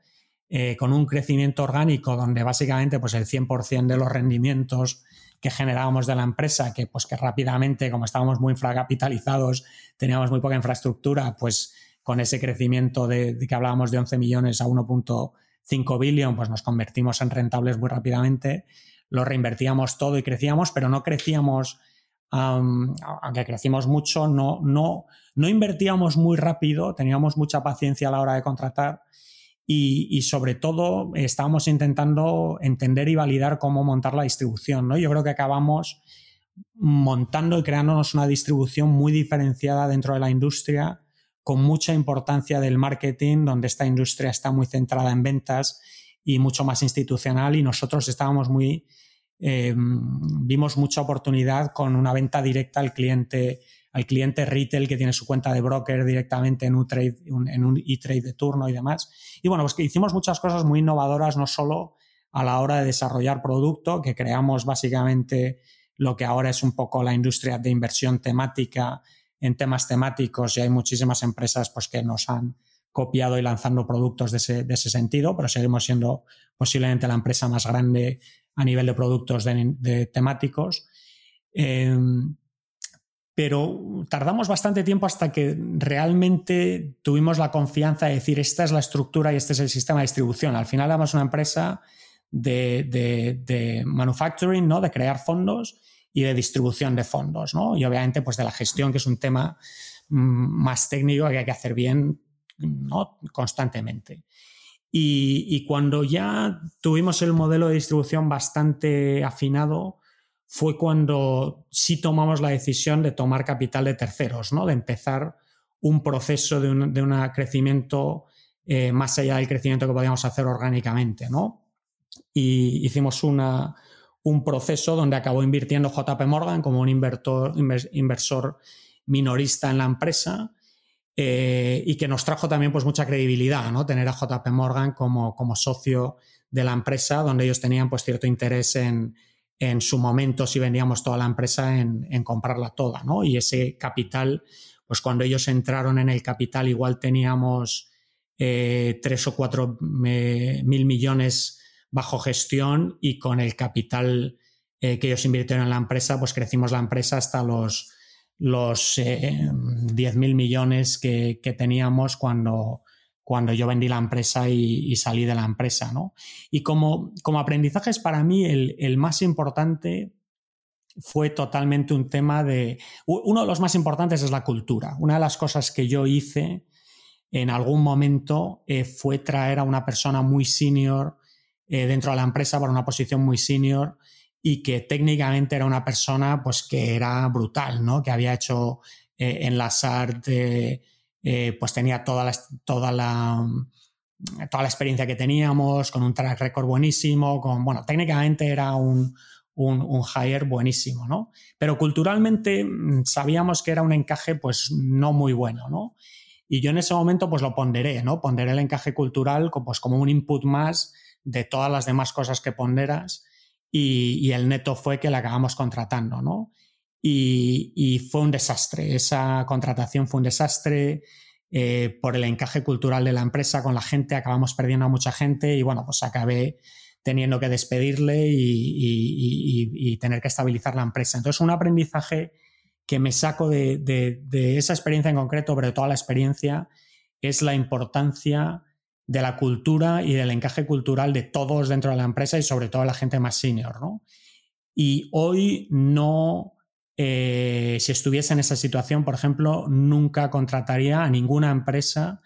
eh, con un crecimiento orgánico donde básicamente pues el 100% de los rendimientos que generábamos de la empresa, que pues que rápidamente, como estábamos muy infracapitalizados, teníamos muy poca infraestructura, pues con ese crecimiento de, que hablábamos de 11 millones a 1.5 billón, pues nos convertimos en rentables muy rápidamente, lo reinvertíamos todo y crecíamos, pero no crecíamos aunque crecimos mucho, no, no, no invertíamos muy rápido, teníamos mucha paciencia a la hora de contratar y, sobre todo estábamos intentando entender y validar cómo montar la distribución. ¿no? Yo creo que acabamos montando y creándonos una distribución muy diferenciada dentro de la industria, con mucha importancia del marketing, donde esta industria está muy centrada en ventas y mucho más institucional y nosotros estábamos muy eh, vimos mucha oportunidad con una venta directa al cliente, al cliente retail que tiene su cuenta de broker directamente en un en un e-trade de turno y demás. Y bueno, pues que hicimos muchas cosas muy innovadoras, no solo a la hora de desarrollar producto, que creamos básicamente lo que ahora es un poco la industria de inversión temática en temas temáticos y hay muchísimas empresas pues, que nos han copiado y lanzando productos de ese, de ese sentido, pero seguimos siendo posiblemente la empresa más grande a nivel de productos de, temáticos. Em, pero tardamos bastante tiempo hasta que realmente tuvimos la confianza de decir, esta es la estructura y este es el sistema de distribución. Al final éramos una empresa de, manufacturing, ¿no? de crear fondos y de distribución de fondos. ¿no? Y obviamente pues de la gestión, que es un tema mm, más técnico que hay que hacer bien ¿no? constantemente. Y, cuando ya tuvimos el modelo de distribución bastante afinado, fue cuando sí tomamos la decisión de tomar capital de terceros, ¿no? de empezar un proceso de un crecimiento eh, más allá del crecimiento que podíamos hacer orgánicamente. ¿no? Y hicimos una, un proceso donde acabó invirtiendo JP Morgan como un inversor minorista en la empresa eh, y que nos trajo también pues, mucha credibilidad, ¿no? Tener a JP Morgan como, como socio de la empresa, donde ellos tenían pues, cierto interés en, en su momento, si vendíamos toda la empresa, en, comprarla toda, ¿no? Y ese capital, pues cuando ellos entraron en el capital, igual teníamos eh, tres o cuatro mil millones bajo gestión y con el capital eh, que ellos invirtieron en la empresa, pues crecimos la empresa hasta los los eh, 10.000 millones que, teníamos cuando, cuando yo vendí la empresa y, salí de la empresa. ¿no? Y como, como aprendizajes para mí el, más importante fue totalmente un tema de... Uno de los más importantes es la cultura. Una de las cosas que yo hice en algún momento eh, fue traer a una persona muy senior eh, dentro de la empresa para una posición muy senior y que técnicamente era una persona pues que era brutal, ¿no? Que había hecho eh, en la SART, eh, pues tenía toda la, toda, la, toda la experiencia que teníamos, con un track record buenísimo, con, bueno, técnicamente era un, un, un hire buenísimo, ¿no? Pero culturalmente mm, sabíamos que era un encaje pues no muy bueno, ¿no? Y yo en ese momento pues lo ponderé, ¿no? Ponderé el encaje cultural pues, como un input más de todas las demás cosas que ponderas y, el neto fue que la acabamos contratando, ¿no? Y, fue un desastre, esa contratación fue un desastre eh, por el encaje cultural de la empresa con la gente, acabamos perdiendo a mucha gente y bueno, pues acabé teniendo que despedirle y, tener que estabilizar la empresa. Entonces, un aprendizaje que me saco de, de esa experiencia en concreto, pero de toda la experiencia, es la importancia de la cultura y del encaje cultural de todos dentro de la empresa y sobre todo la gente más senior. ¿no? Y hoy no, eh, si estuviese en esa situación, por ejemplo, nunca contrataría a ninguna empresa,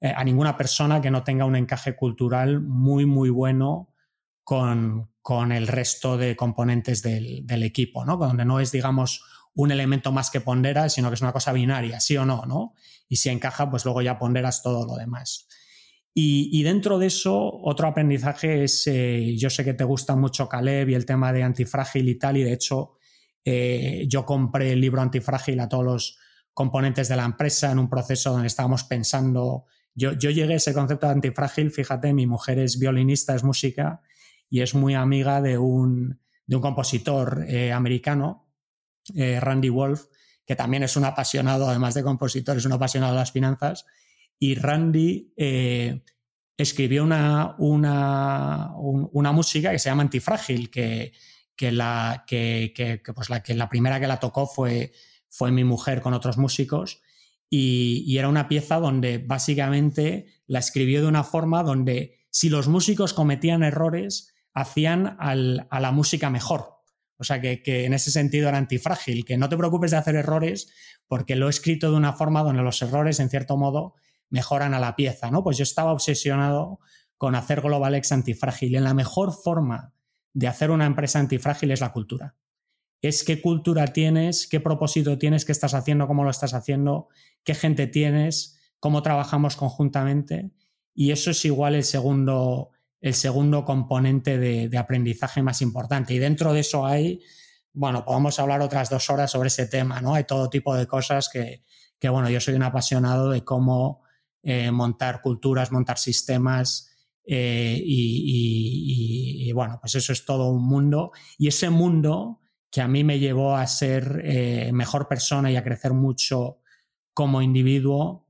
eh, a ninguna persona que no tenga un encaje cultural muy, muy bueno con, con el resto de componentes del, equipo, ¿no? Donde no es, digamos, un elemento más que pondera, sino que es una cosa binaria, sí o no, ¿no? Y si encaja, pues luego ya ponderas todo lo demás. Y, dentro de eso, otro aprendizaje es, eh, yo sé que te gusta mucho Caleb y el tema de antifrágil y tal, y de hecho eh, yo compré el libro antifrágil a todos los componentes de la empresa en un proceso donde estábamos pensando, yo, yo llegué a ese concepto de antifrágil, fíjate, mi mujer es violinista, es música y es muy amiga de un, de un compositor eh, americano, Randy Wolf, que también es un apasionado, además de compositor, es un apasionado de las finanzas y Randy eh, escribió una, una, una, música que se llama Antifrágil, que, que, la, que, pues la, que la primera que la tocó fue, fue mi mujer con otros músicos. Y, era una pieza donde básicamente la escribió de una forma donde si los músicos cometían errores, hacían a la música mejor. O sea, que, que, en ese sentido era antifrágil, que no te preocupes de hacer errores porque lo he escrito de una forma donde los errores, en cierto modo, mejoran a la pieza, ¿no? Pues yo estaba obsesionado con hacer GlobalX antifrágil. Y la mejor forma de hacer una empresa antifrágil es la cultura. Es qué cultura tienes, qué propósito tienes, qué estás haciendo, cómo lo estás haciendo, qué gente tienes, cómo trabajamos conjuntamente. Y eso es igual el segundo, el segundo componente de, de aprendizaje más importante. Y dentro de eso hay, bueno, podemos hablar otras dos horas sobre ese tema, ¿no? Hay todo tipo de cosas que, que bueno, yo soy un apasionado de cómo eh, montar culturas, montar sistemas. Eh, y, bueno, pues eso es todo un mundo. Y ese mundo que a mí me llevó a ser eh, mejor persona y a crecer mucho como individuo,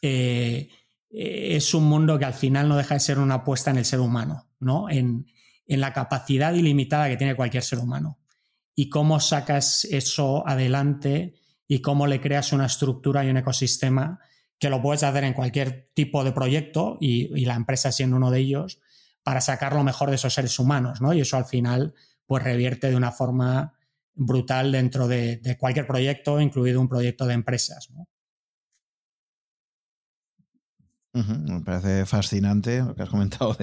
es un mundo que al final no deja de ser una apuesta en el ser humano, ¿no? En, en la capacidad ilimitada que tiene cualquier ser humano. Y cómo sacas eso adelante y cómo le creas una estructura y un ecosistema que lo puedes hacer en cualquier tipo de proyecto y, la empresa siendo uno de ellos para sacar lo mejor de esos seres humanos, ¿no? Y eso al final pues revierte de una forma brutal dentro de, cualquier proyecto, incluido un proyecto de empresas, ¿no? Me parece fascinante lo que has comentado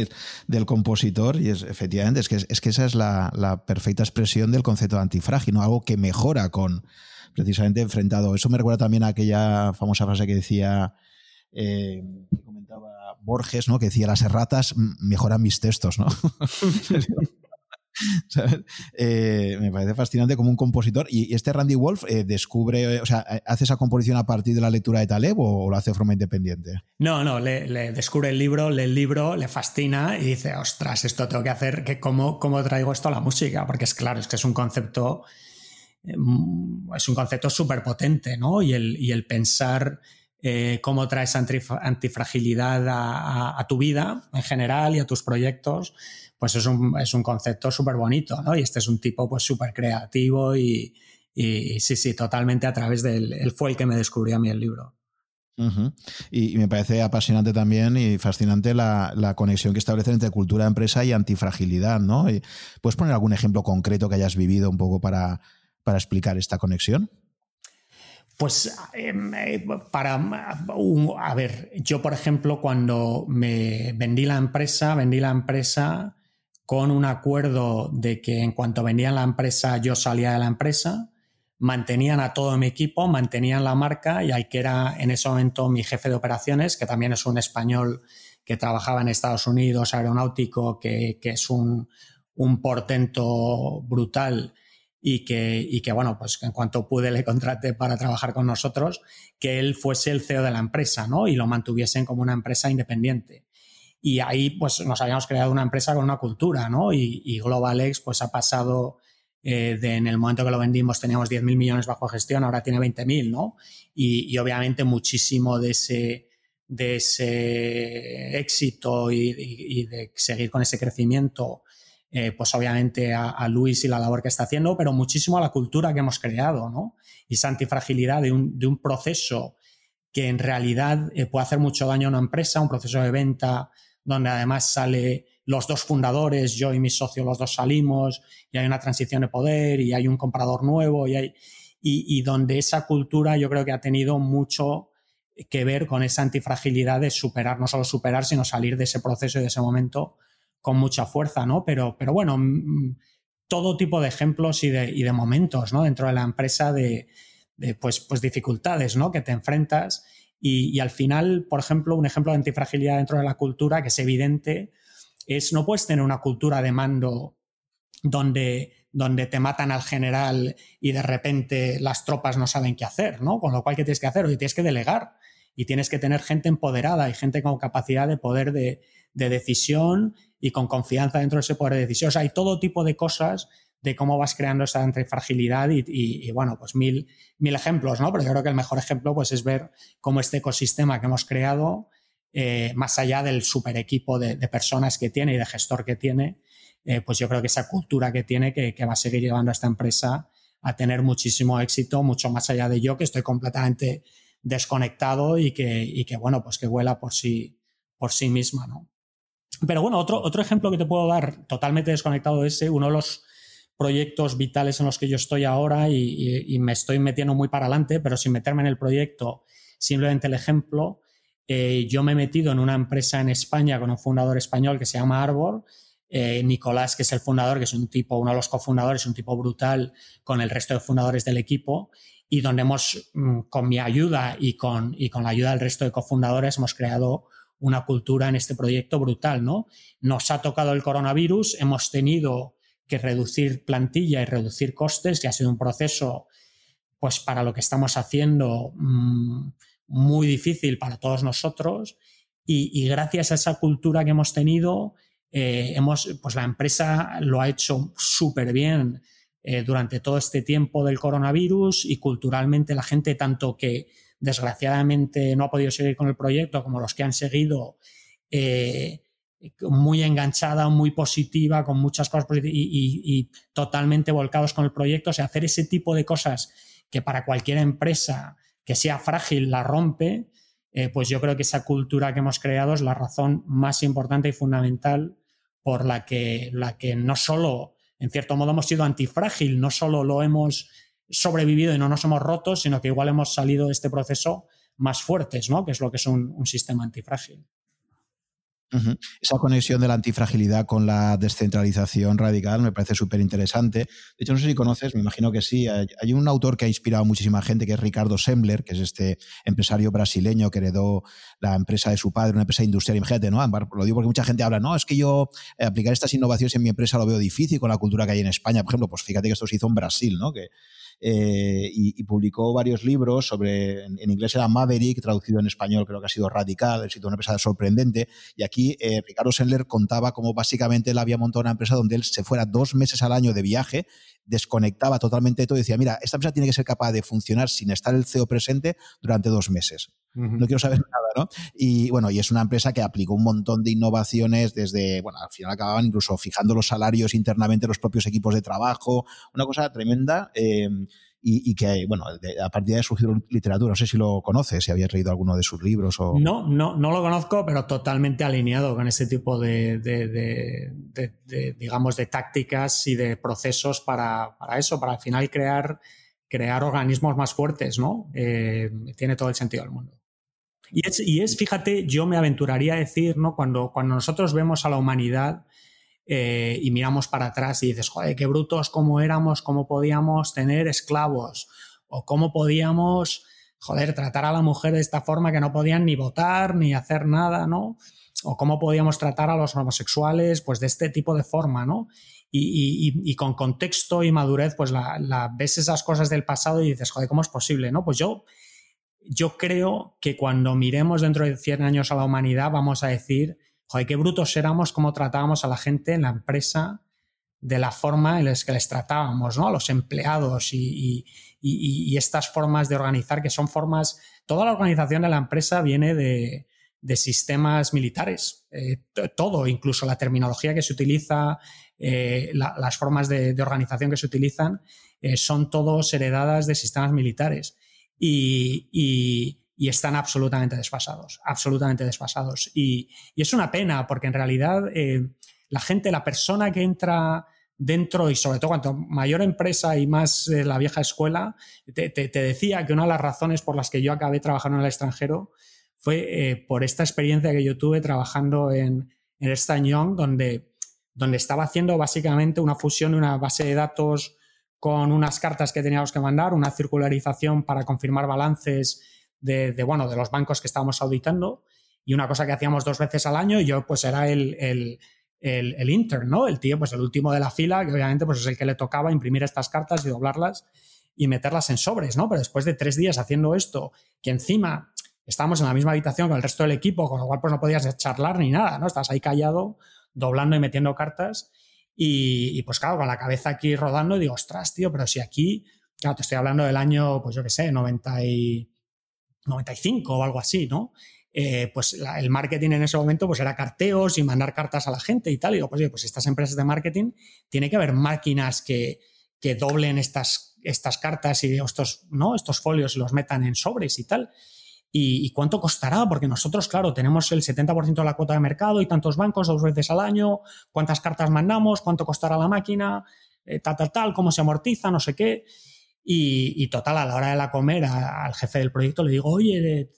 del, compositor y es efectivamente es que, es que esa es la, perfecta expresión del concepto de antifrágil, ¿no? algo que mejora con, precisamente enfrentado. Eso me recuerda también a aquella famosa frase que decía, eh, comentaba Borges, ¿no? que decía, las erratas mejoran mis textos, ¿no? Eh, me parece fascinante como un compositor. ¿Y este Randy Wolf eh, descubre, o sea, hace esa composición a partir de la lectura de Taleb o, lo hace de forma independiente? No, no, le, descubre el libro, lee el libro, le fascina y dice, ostras, esto tengo que hacer, que cómo, cómo traigo esto a la música, porque es claro, es que es un concepto Mm, es un concepto súper potente, ¿no? Y el, y el pensar eh, cómo traes antifragilidad a, tu vida en general y a tus proyectos, pues es un, es un concepto súper bonito, ¿no? Y este es un tipo pues súper creativo y, y, sí, sí, totalmente a través del... Él fue el que me descubrió a mí el libro. y, me parece apasionante también y fascinante la, la, conexión que establece entre cultura empresa y antifragilidad, ¿no? ¿Puedes poner algún ejemplo concreto que hayas vivido un poco para, para explicar esta conexión? Pues em, eh, para, a ver, yo por ejemplo cuando me vendí la empresa, vendí la empresa con un acuerdo de que en cuanto vendían la empresa yo salía de la empresa, mantenían a todo mi equipo, mantenían la marca y al que era en ese momento mi jefe de operaciones, que también es un español que trabajaba en Estados Unidos, aeronáutico, que, es un, un portento brutal y que, y que, bueno, pues en cuanto pude le contraté para trabajar con nosotros, que él fuese el CEO de la empresa, ¿no? Y lo mantuviesen como una empresa independiente. Y ahí, pues nos habíamos creado una empresa con una cultura, ¿no? Y, y GlobalX, pues ha pasado eh, de en el momento que lo vendimos teníamos 10.000 millones bajo gestión, ahora tiene 20.000, ¿no? Y, y, obviamente muchísimo de ese, de ese éxito y, de seguir con ese crecimiento eh, pues obviamente a, Luis y la labor que está haciendo, pero muchísimo a la cultura que hemos creado, ¿no? Y esa antifragilidad de un, de un proceso que en realidad eh, puede hacer mucho daño a una empresa, un proceso de venta donde además sale los dos fundadores, yo y mi socio, los dos salimos, y hay una transición de poder, y hay un comprador nuevo, y, hay, y, donde esa cultura yo creo que ha tenido mucho que ver con esa antifragilidad de superar, no solo superar, sino salir de ese proceso y de ese momento con mucha fuerza, ¿no? Pero, pero bueno, mm, mm, todo tipo de ejemplos y de, y de momentos, ¿no? Dentro de la empresa de, pues, pues, dificultades, ¿no? Que te enfrentas. Y, al final, por ejemplo, un ejemplo de antifragilidad dentro de la cultura que es evidente es no puedes tener una cultura de mando donde, donde te matan al general y de repente las tropas no saben qué hacer, ¿no? Con lo cual, ¿qué tienes que hacer? Tienes que delegar y tienes que tener gente empoderada y gente con capacidad de poder de, de decisión y con confianza dentro de ese poder de decisión. O sea, hay todo tipo de cosas de cómo vas creando esa antifragilidad y, y, bueno, pues mil, mil ejemplos, ¿no? Pero yo creo que el mejor ejemplo pues, es ver cómo este ecosistema que hemos creado, eh, más allá del super equipo de, personas que tiene y de gestor que tiene, eh, pues yo creo que esa cultura que tiene que, va a seguir llevando a esta empresa a tener muchísimo éxito, mucho más allá de yo, que estoy completamente desconectado y que, y que bueno, pues que vuela por sí, por sí misma, ¿no? Pero bueno, otro, otro ejemplo que te puedo dar totalmente desconectado de ese, uno de los proyectos vitales en los que yo estoy ahora y, me estoy metiendo muy para adelante, pero sin meterme en el proyecto, simplemente el ejemplo, eh, yo me he metido en una empresa en España con un fundador español que se llama Arbor, eh, Nicolás, que es el fundador, que es un tipo, uno de los cofundadores, un tipo brutal con el resto de fundadores del equipo, y donde hemos, mm, con mi ayuda y con, y con la ayuda del resto de cofundadores, hemos creado una cultura en este proyecto brutal, ¿no? Nos ha tocado el coronavirus, hemos tenido que reducir plantilla y reducir costes, que ha sido un proceso, pues para lo que estamos haciendo, mm, muy difícil para todos nosotros. Y, gracias a esa cultura que hemos tenido, eh, hemos, pues la empresa lo ha hecho súper bien eh, durante todo este tiempo del coronavirus y culturalmente la gente, tanto que desgraciadamente no ha podido seguir con el proyecto como los que han seguido, eh, muy enganchada, muy positiva, con muchas cosas positivas y, totalmente volcados con el proyecto. O sea, hacer ese tipo de cosas que para cualquier empresa que sea frágil la rompe, eh, pues yo creo que esa cultura que hemos creado es la razón más importante y fundamental por la que, la que no solo en cierto modo hemos sido antifrágil, no solo lo hemos sobrevivido y no nos hemos roto, sino que igual hemos salido de este proceso más fuertes, ¿no? Que es lo que es un sistema antifrágil. Esa conexión de la antifragilidad con la descentralización radical me parece súper interesante. De hecho, no sé si conoces, me imagino que sí. Hay, un autor que ha inspirado a muchísima gente, que es Ricardo Sembler, que es este empresario brasileño que heredó la empresa de su padre, una empresa industrial. Imagínate, ¿no? Lo digo porque mucha gente habla, no, es que yo eh, aplicar estas innovaciones en mi empresa lo veo difícil con la cultura que hay en España. Por ejemplo, pues fíjate que esto se hizo en Brasil, ¿no? Que, eh, y, publicó varios libros sobre, en, inglés era Maverick, traducido en español creo que ha sido Radical, ha sido una empresa sorprendente, y aquí eh, Ricardo Sendler contaba cómo básicamente él había montado una empresa donde él se fuera dos meses al año de viaje, desconectaba totalmente de todo y decía, mira, esta empresa tiene que ser capaz de funcionar sin estar el CEO presente durante dos meses. No quiero saber nada, ¿no? Y bueno, y es una empresa que aplicó un montón de innovaciones desde, bueno, al final acababan incluso fijando los salarios internamente los propios equipos de trabajo, una cosa tremenda. Eh, y, que, bueno, a partir de surgió literatura. No sé si lo conoces, si habías leído alguno de sus libros o... No, no, no lo conozco, pero totalmente alineado con ese tipo de, digamos, de tácticas y de procesos para, eso, para al final crear, crear organismos más fuertes, ¿no? Eh, tiene todo el sentido del mundo. Y es, y es, fíjate, yo me aventuraría a decir, ¿no? Cuando, cuando nosotros vemos a la humanidad eh, y miramos para atrás y dices, joder, qué brutos cómo éramos, cómo podíamos tener esclavos, o cómo podíamos, joder, tratar a la mujer de esta forma que no podían ni votar ni hacer nada, ¿no? O cómo podíamos tratar a los homosexuales, pues de este tipo de forma, ¿no? Y, con contexto y madurez, pues la, ves esas cosas del pasado y dices, joder, ¿cómo es posible? ¿no? Pues yo yo creo que cuando miremos dentro de 100 años a la humanidad vamos a decir, joder, qué brutos éramos cómo tratábamos a la gente en la empresa de la forma en la que les tratábamos, ¿no? A los empleados y, estas formas de organizar, que son formas, toda la organización de la empresa viene de, sistemas militares, eh, todo, incluso la terminología que se utiliza, eh, las formas de, organización que se utilizan, eh, son todos heredadas de sistemas militares y, están absolutamente desfasados, absolutamente desfasados. Y, es una pena porque en realidad eh, la gente, la persona que entra dentro y sobre todo cuanto mayor empresa y más la vieja escuela, te, decía que una de las razones por las que yo acabé trabajando en el extranjero fue eh, por esta experiencia que yo tuve trabajando en, en Ernst Young, donde, donde estaba haciendo básicamente una fusión de una base de datos con unas cartas que teníamos que mandar, una circularización para confirmar balances de, bueno, de los bancos que estábamos auditando y una cosa que hacíamos dos veces al año y yo pues era el, el, el, intern, ¿no? El tío, pues el último de la fila, que obviamente pues es el que le tocaba imprimir estas cartas y doblarlas y meterlas en sobres, ¿no? Pero después de tres días haciendo esto, que encima estábamos en la misma habitación con el resto del equipo, con lo cual pues no podías charlar ni nada, ¿no? Estás ahí callado, doblando y metiendo cartas y, pues claro, con la cabeza aquí rodando, digo, ostras, tío, pero si aquí, claro, te estoy hablando del año, pues yo qué sé, 90 y 95 o algo así, ¿no? Eh, pues el marketing en ese momento pues era carteos y mandar cartas a la gente y tal. Y digo, pues, pues estas empresas de marketing, tiene que haber máquinas que, que doblen estas, estas cartas y estos, ¿no? estos folios y los metan en sobres y tal. ¿Y, cuánto costará? Porque nosotros, claro, tenemos el 70% de la cuota de mercado y tantos bancos dos veces al año. ¿Cuántas cartas mandamos? ¿Cuánto costará la máquina? eh, tal, tal, tal, cómo se amortiza, no sé qué. Y, total, a la hora de la comer, al jefe del proyecto le digo, oye,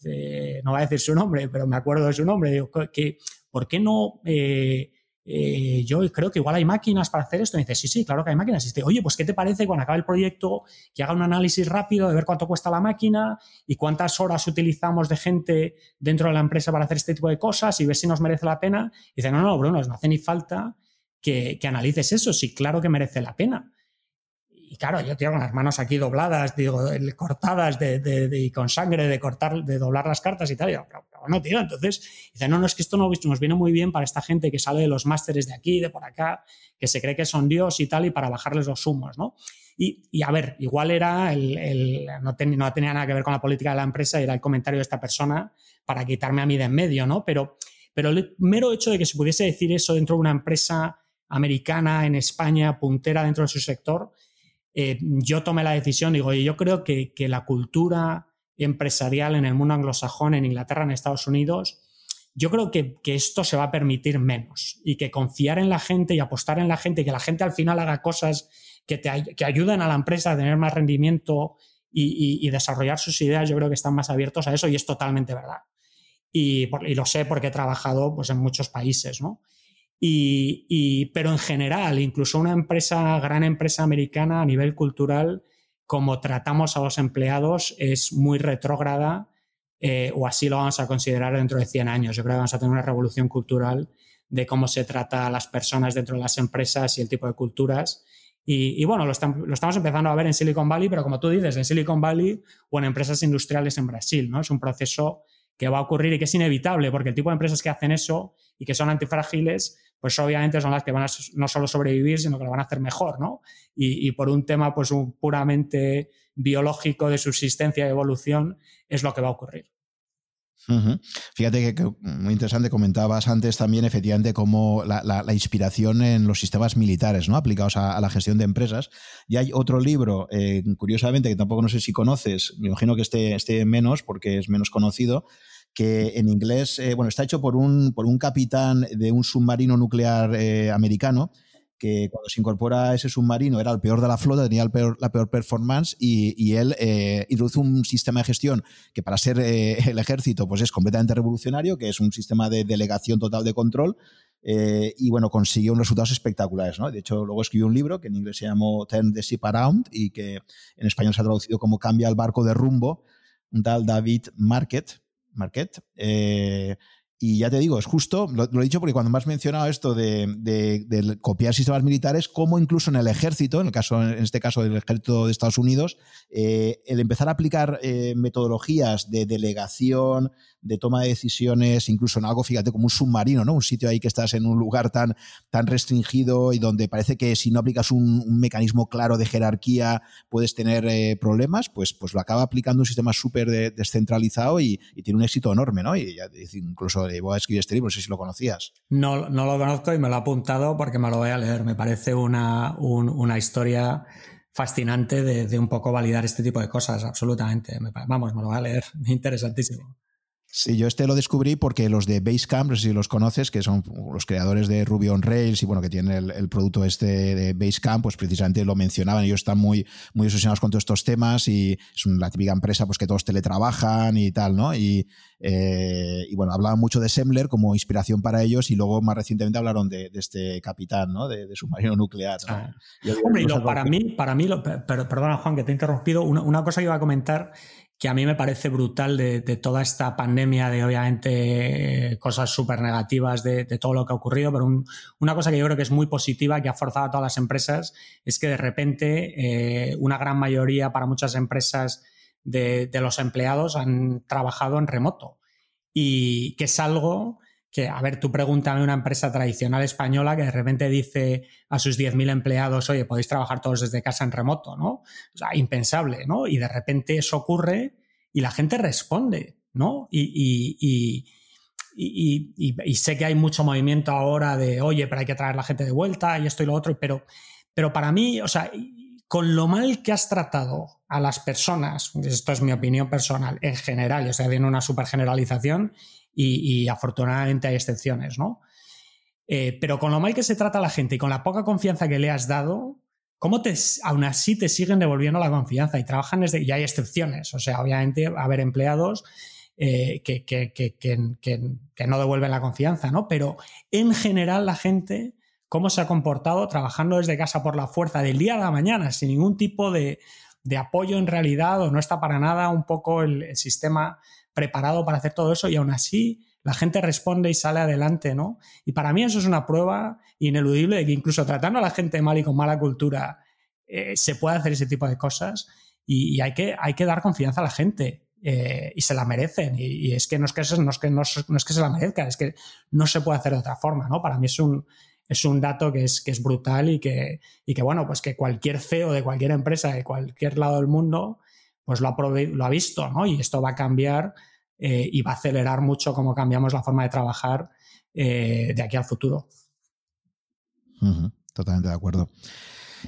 no va a decir su nombre, pero me acuerdo de su nombre, digo, que, ¿por qué no? Eh, eh, yo creo que igual hay máquinas para hacer esto. Y dice, sí, sí, claro que hay máquinas. Y dice, oye, pues ¿qué te parece cuando acabe el proyecto que haga un análisis rápido de ver cuánto cuesta la máquina y cuántas horas utilizamos de gente dentro de la empresa para hacer este tipo de cosas y ver si nos merece la pena? Y dice, no, no, Bruno, no hace ni falta que, que analices eso. Sí, claro que merece la pena y claro, yo con las manos aquí dobladas, digo, cortadas de, y con sangre de cortar, de doblar las cartas y tal. Y digo, pero, no, tío. Entonces dice, no, no, es que esto no, nos viene muy bien para esta gente que sale de los másteres de aquí, de por acá, que se cree que son Dios y tal, y para bajarles los humos, ¿no? Y, a ver, igual era el, no, no, tenía nada que ver con la política de la empresa, era el comentario de esta persona para quitarme a mí de en medio, ¿no? Pero, pero el mero hecho de que se pudiese decir eso dentro de una empresa americana en España, puntera dentro de su sector, eh, yo tomé la decisión, digo, yo creo que, la cultura empresarial en el mundo anglosajón, en Inglaterra, en Estados Unidos, yo creo que, esto se va a permitir menos y que confiar en la gente y apostar en la gente y que la gente al final haga cosas que, te, ayuden a la empresa a tener más rendimiento y, desarrollar sus ideas, yo creo que están más abiertos a eso y es totalmente verdad. Y, y lo sé porque he trabajado pues, en muchos países, ¿no? Y, pero en general, incluso una empresa, gran empresa americana a nivel cultural, como tratamos a los empleados, es muy retrógrada eh, o así lo vamos a considerar dentro de 100 años. Yo creo que vamos a tener una revolución cultural de cómo se trata a las personas dentro de las empresas y el tipo de culturas. Y, bueno, lo, lo, estamos empezando a ver en Silicon Valley, pero como tú dices, en Silicon Valley o en empresas industriales en Brasil, ¿no? Es un proceso que va a ocurrir y que es inevitable, porque el tipo de empresas que hacen eso y que son antifrágiles pues obviamente son las que van a no solo sobrevivir, sino que lo van a hacer mejor, ¿no? Y, por un tema pues un puramente biológico de subsistencia y evolución es lo que va a ocurrir. Fíjate que, muy interesante, comentabas antes también efectivamente cómo la, inspiración en los sistemas militares, ¿no? Aplicados a, la gestión de empresas. Y hay otro libro, eh, curiosamente, que tampoco no sé si conoces, me imagino que esté, esté menos porque es menos conocido, que en inglés, eh, bueno, está hecho por un, por un capitán de un submarino nuclear eh, americano, que cuando se incorpora a ese submarino era el peor de la flota, tenía el peor, la peor performance y, él eh, introduce un sistema de gestión que para ser el ejército pues es completamente revolucionario, que es un sistema de delegación total de control y bueno, consiguió unos resultados espectaculares. ¿no? De hecho, luego escribió un libro que en inglés se llamó Turn the Ship Around y que en español se ha traducido como Cambia el barco de rumbo, un tal David Market, Marquette. Eh, y ya te digo, es justo, lo, he dicho porque cuando me has mencionado esto de, copiar sistemas militares, como incluso en el ejército, en, el caso, en este caso del ejército de Estados Unidos, eh, el empezar a aplicar eh, metodologías de delegación, de toma de decisiones, incluso en algo, fíjate, como un submarino, ¿no? Un sitio ahí que estás en un lugar tan, tan restringido y donde parece que si no aplicas un, mecanismo claro de jerarquía puedes tener eh, problemas, pues, pues lo acaba aplicando un sistema súper descentralizado y, tiene un éxito enorme, ¿no? Y ya, incluso a escribir este libro, no sé si lo conocías. No, lo conozco y me lo he apuntado porque me lo voy a leer. Me parece una, una historia fascinante de, de, un poco validar este tipo de cosas, absolutamente. vamos, me lo voy a leer, interesantísimo. Sí, yo este lo descubrí porque los de Basecamp, no sé si los conoces, que son los creadores de Ruby on Rails y bueno, que tienen el, producto este de Basecamp, pues precisamente lo mencionaban. Ellos están muy, muy obsesionados con todos estos temas y es la típica empresa pues que todos teletrabajan y tal, ¿no? Y, eh, y bueno, hablaban mucho de Semler como inspiración para ellos y luego más recientemente hablaron de, este capitán, ¿no? De, submarino nuclear. Ah. Hombre, para, mí, para mí, perdona Juan que te he interrumpido, una, una cosa que iba a comentar que a mí me parece brutal de, toda esta pandemia, de obviamente cosas súper negativas de, todo lo que ha ocurrido, pero una cosa que yo creo que es muy positiva, que ha forzado a todas las empresas, es que de repente eh, una gran mayoría, para muchas empresas de, los empleados, han trabajado en remoto. Y que es algo que, a ver, tú pregúntame una empresa tradicional española que de repente dice a sus 10.000 empleados, oye, podéis trabajar todos desde casa en remoto, ¿no? O sea, impensable, ¿no? Y de repente eso ocurre y la gente responde, ¿no? Y, y, sé que hay mucho movimiento ahora de, oye, pero hay que traer la gente de vuelta y esto y lo otro, pero, pero para mí, o sea, con lo mal que has tratado a las personas, esto es mi opinión personal, en general, o sea, viene una super generalización, y, afortunadamente hay excepciones, ¿no? Eh, pero con lo mal que se trata a la gente y con la poca confianza que le has dado, ¿cómo te, aún así te siguen devolviendo la confianza y trabajan desde, y hay excepciones, o sea, obviamente haber empleados eh, que, que, que, no devuelven la confianza, ¿no? Pero en general la gente, ¿cómo se ha comportado trabajando desde casa por la fuerza del día a la mañana, sin ningún tipo de, apoyo en realidad, o no está para nada un poco el, sistema preparado para hacer todo eso, y aún así la gente responde y sale adelante, ¿no? Y para mí eso es una prueba ineludible de que incluso tratando a la gente mal y con mala cultura, eh, se puede hacer ese tipo de cosas y, hay, que, hay que dar confianza a la gente. Eh, y se la merecen. Y, es que no es que, no, es que no, es que se la merezcan, es que no se puede hacer de otra forma, ¿no? Para mí es un, es un dato que es, que es brutal y que, y que, bueno, pues que cualquier CEO de cualquier empresa de cualquier lado del mundo, pues lo ha, visto, ¿no? Y esto va a cambiar eh, y va a acelerar mucho cómo cambiamos la forma de trabajar eh, de aquí al futuro. Totalmente de acuerdo.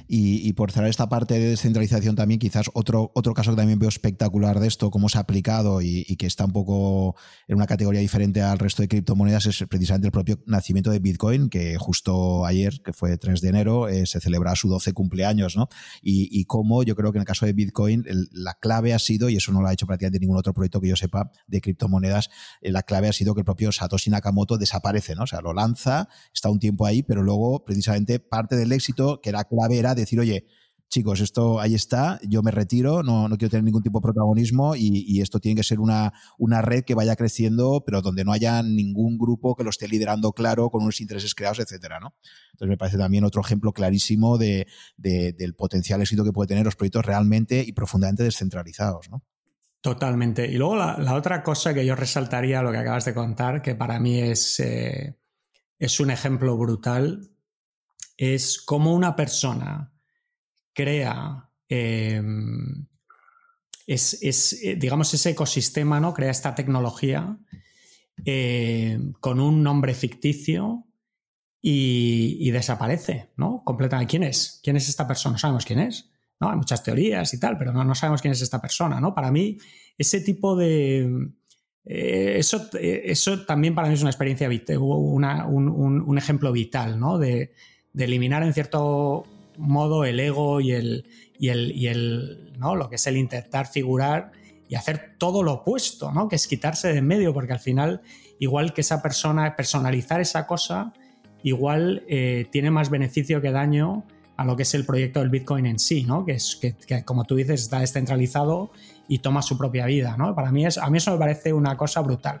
Y, por cerrar esta parte de descentralización también, quizás otro, otro caso que también veo espectacular de esto, cómo se ha aplicado y, que está un poco en una categoría diferente al resto de criptomonedas, es precisamente el propio nacimiento de Bitcoin, que justo ayer, que fue 3 de enero, eh, se celebra su 12 cumpleaños, ¿no? Y, cómo yo creo que en el caso de Bitcoin la clave ha sido, y eso no lo ha hecho prácticamente ningún otro proyecto que yo sepa de criptomonedas, eh, la clave ha sido que el propio Satoshi Nakamoto desaparece, ¿no? O sea, lo lanza, está un tiempo ahí, pero luego precisamente parte del éxito, que era clave, era decir, oye, chicos, esto ahí está, yo me retiro, no, no quiero tener ningún tipo de protagonismo y, esto tiene que ser una, una, red que vaya creciendo, pero donde no haya ningún grupo que lo esté liderando claro, con unos intereses creados, etcétera, ¿no? Entonces me parece también otro ejemplo clarísimo de, del potencial éxito que puede tener los proyectos realmente y profundamente descentralizados, ¿no? Totalmente. Y luego la, otra cosa que yo resaltaría, lo que acabas de contar, que para mí es, eh, es un ejemplo brutal, es cómo una persona crea, em, es, eh, digamos, ese ecosistema, ¿no? Crea esta tecnología em, con un nombre ficticio y, desaparece, ¿no? Completamente. ¿Quién es? ¿Quién es esta persona? No sabemos quién es. ¿no? Hay muchas teorías y tal, pero no, no sabemos quién es esta persona, ¿no? Para mí, ese tipo de... Eh, eso, eh, eso también para mí es una experiencia, un, un, ejemplo vital, ¿no? De, de eliminar en cierto modo el ego y el, y el, y el ¿no? lo que es el intentar figurar y hacer todo lo opuesto, ¿no? que es quitarse de en medio, porque al final, igual que esa persona, personalizar esa cosa, igual eh, tiene más beneficio que daño a lo que es el proyecto del Bitcoin en sí, ¿no? que, es, que, que, como tú dices, está descentralizado y toma su propia vida. ¿no? Para mí, es, a mí eso me parece una cosa brutal.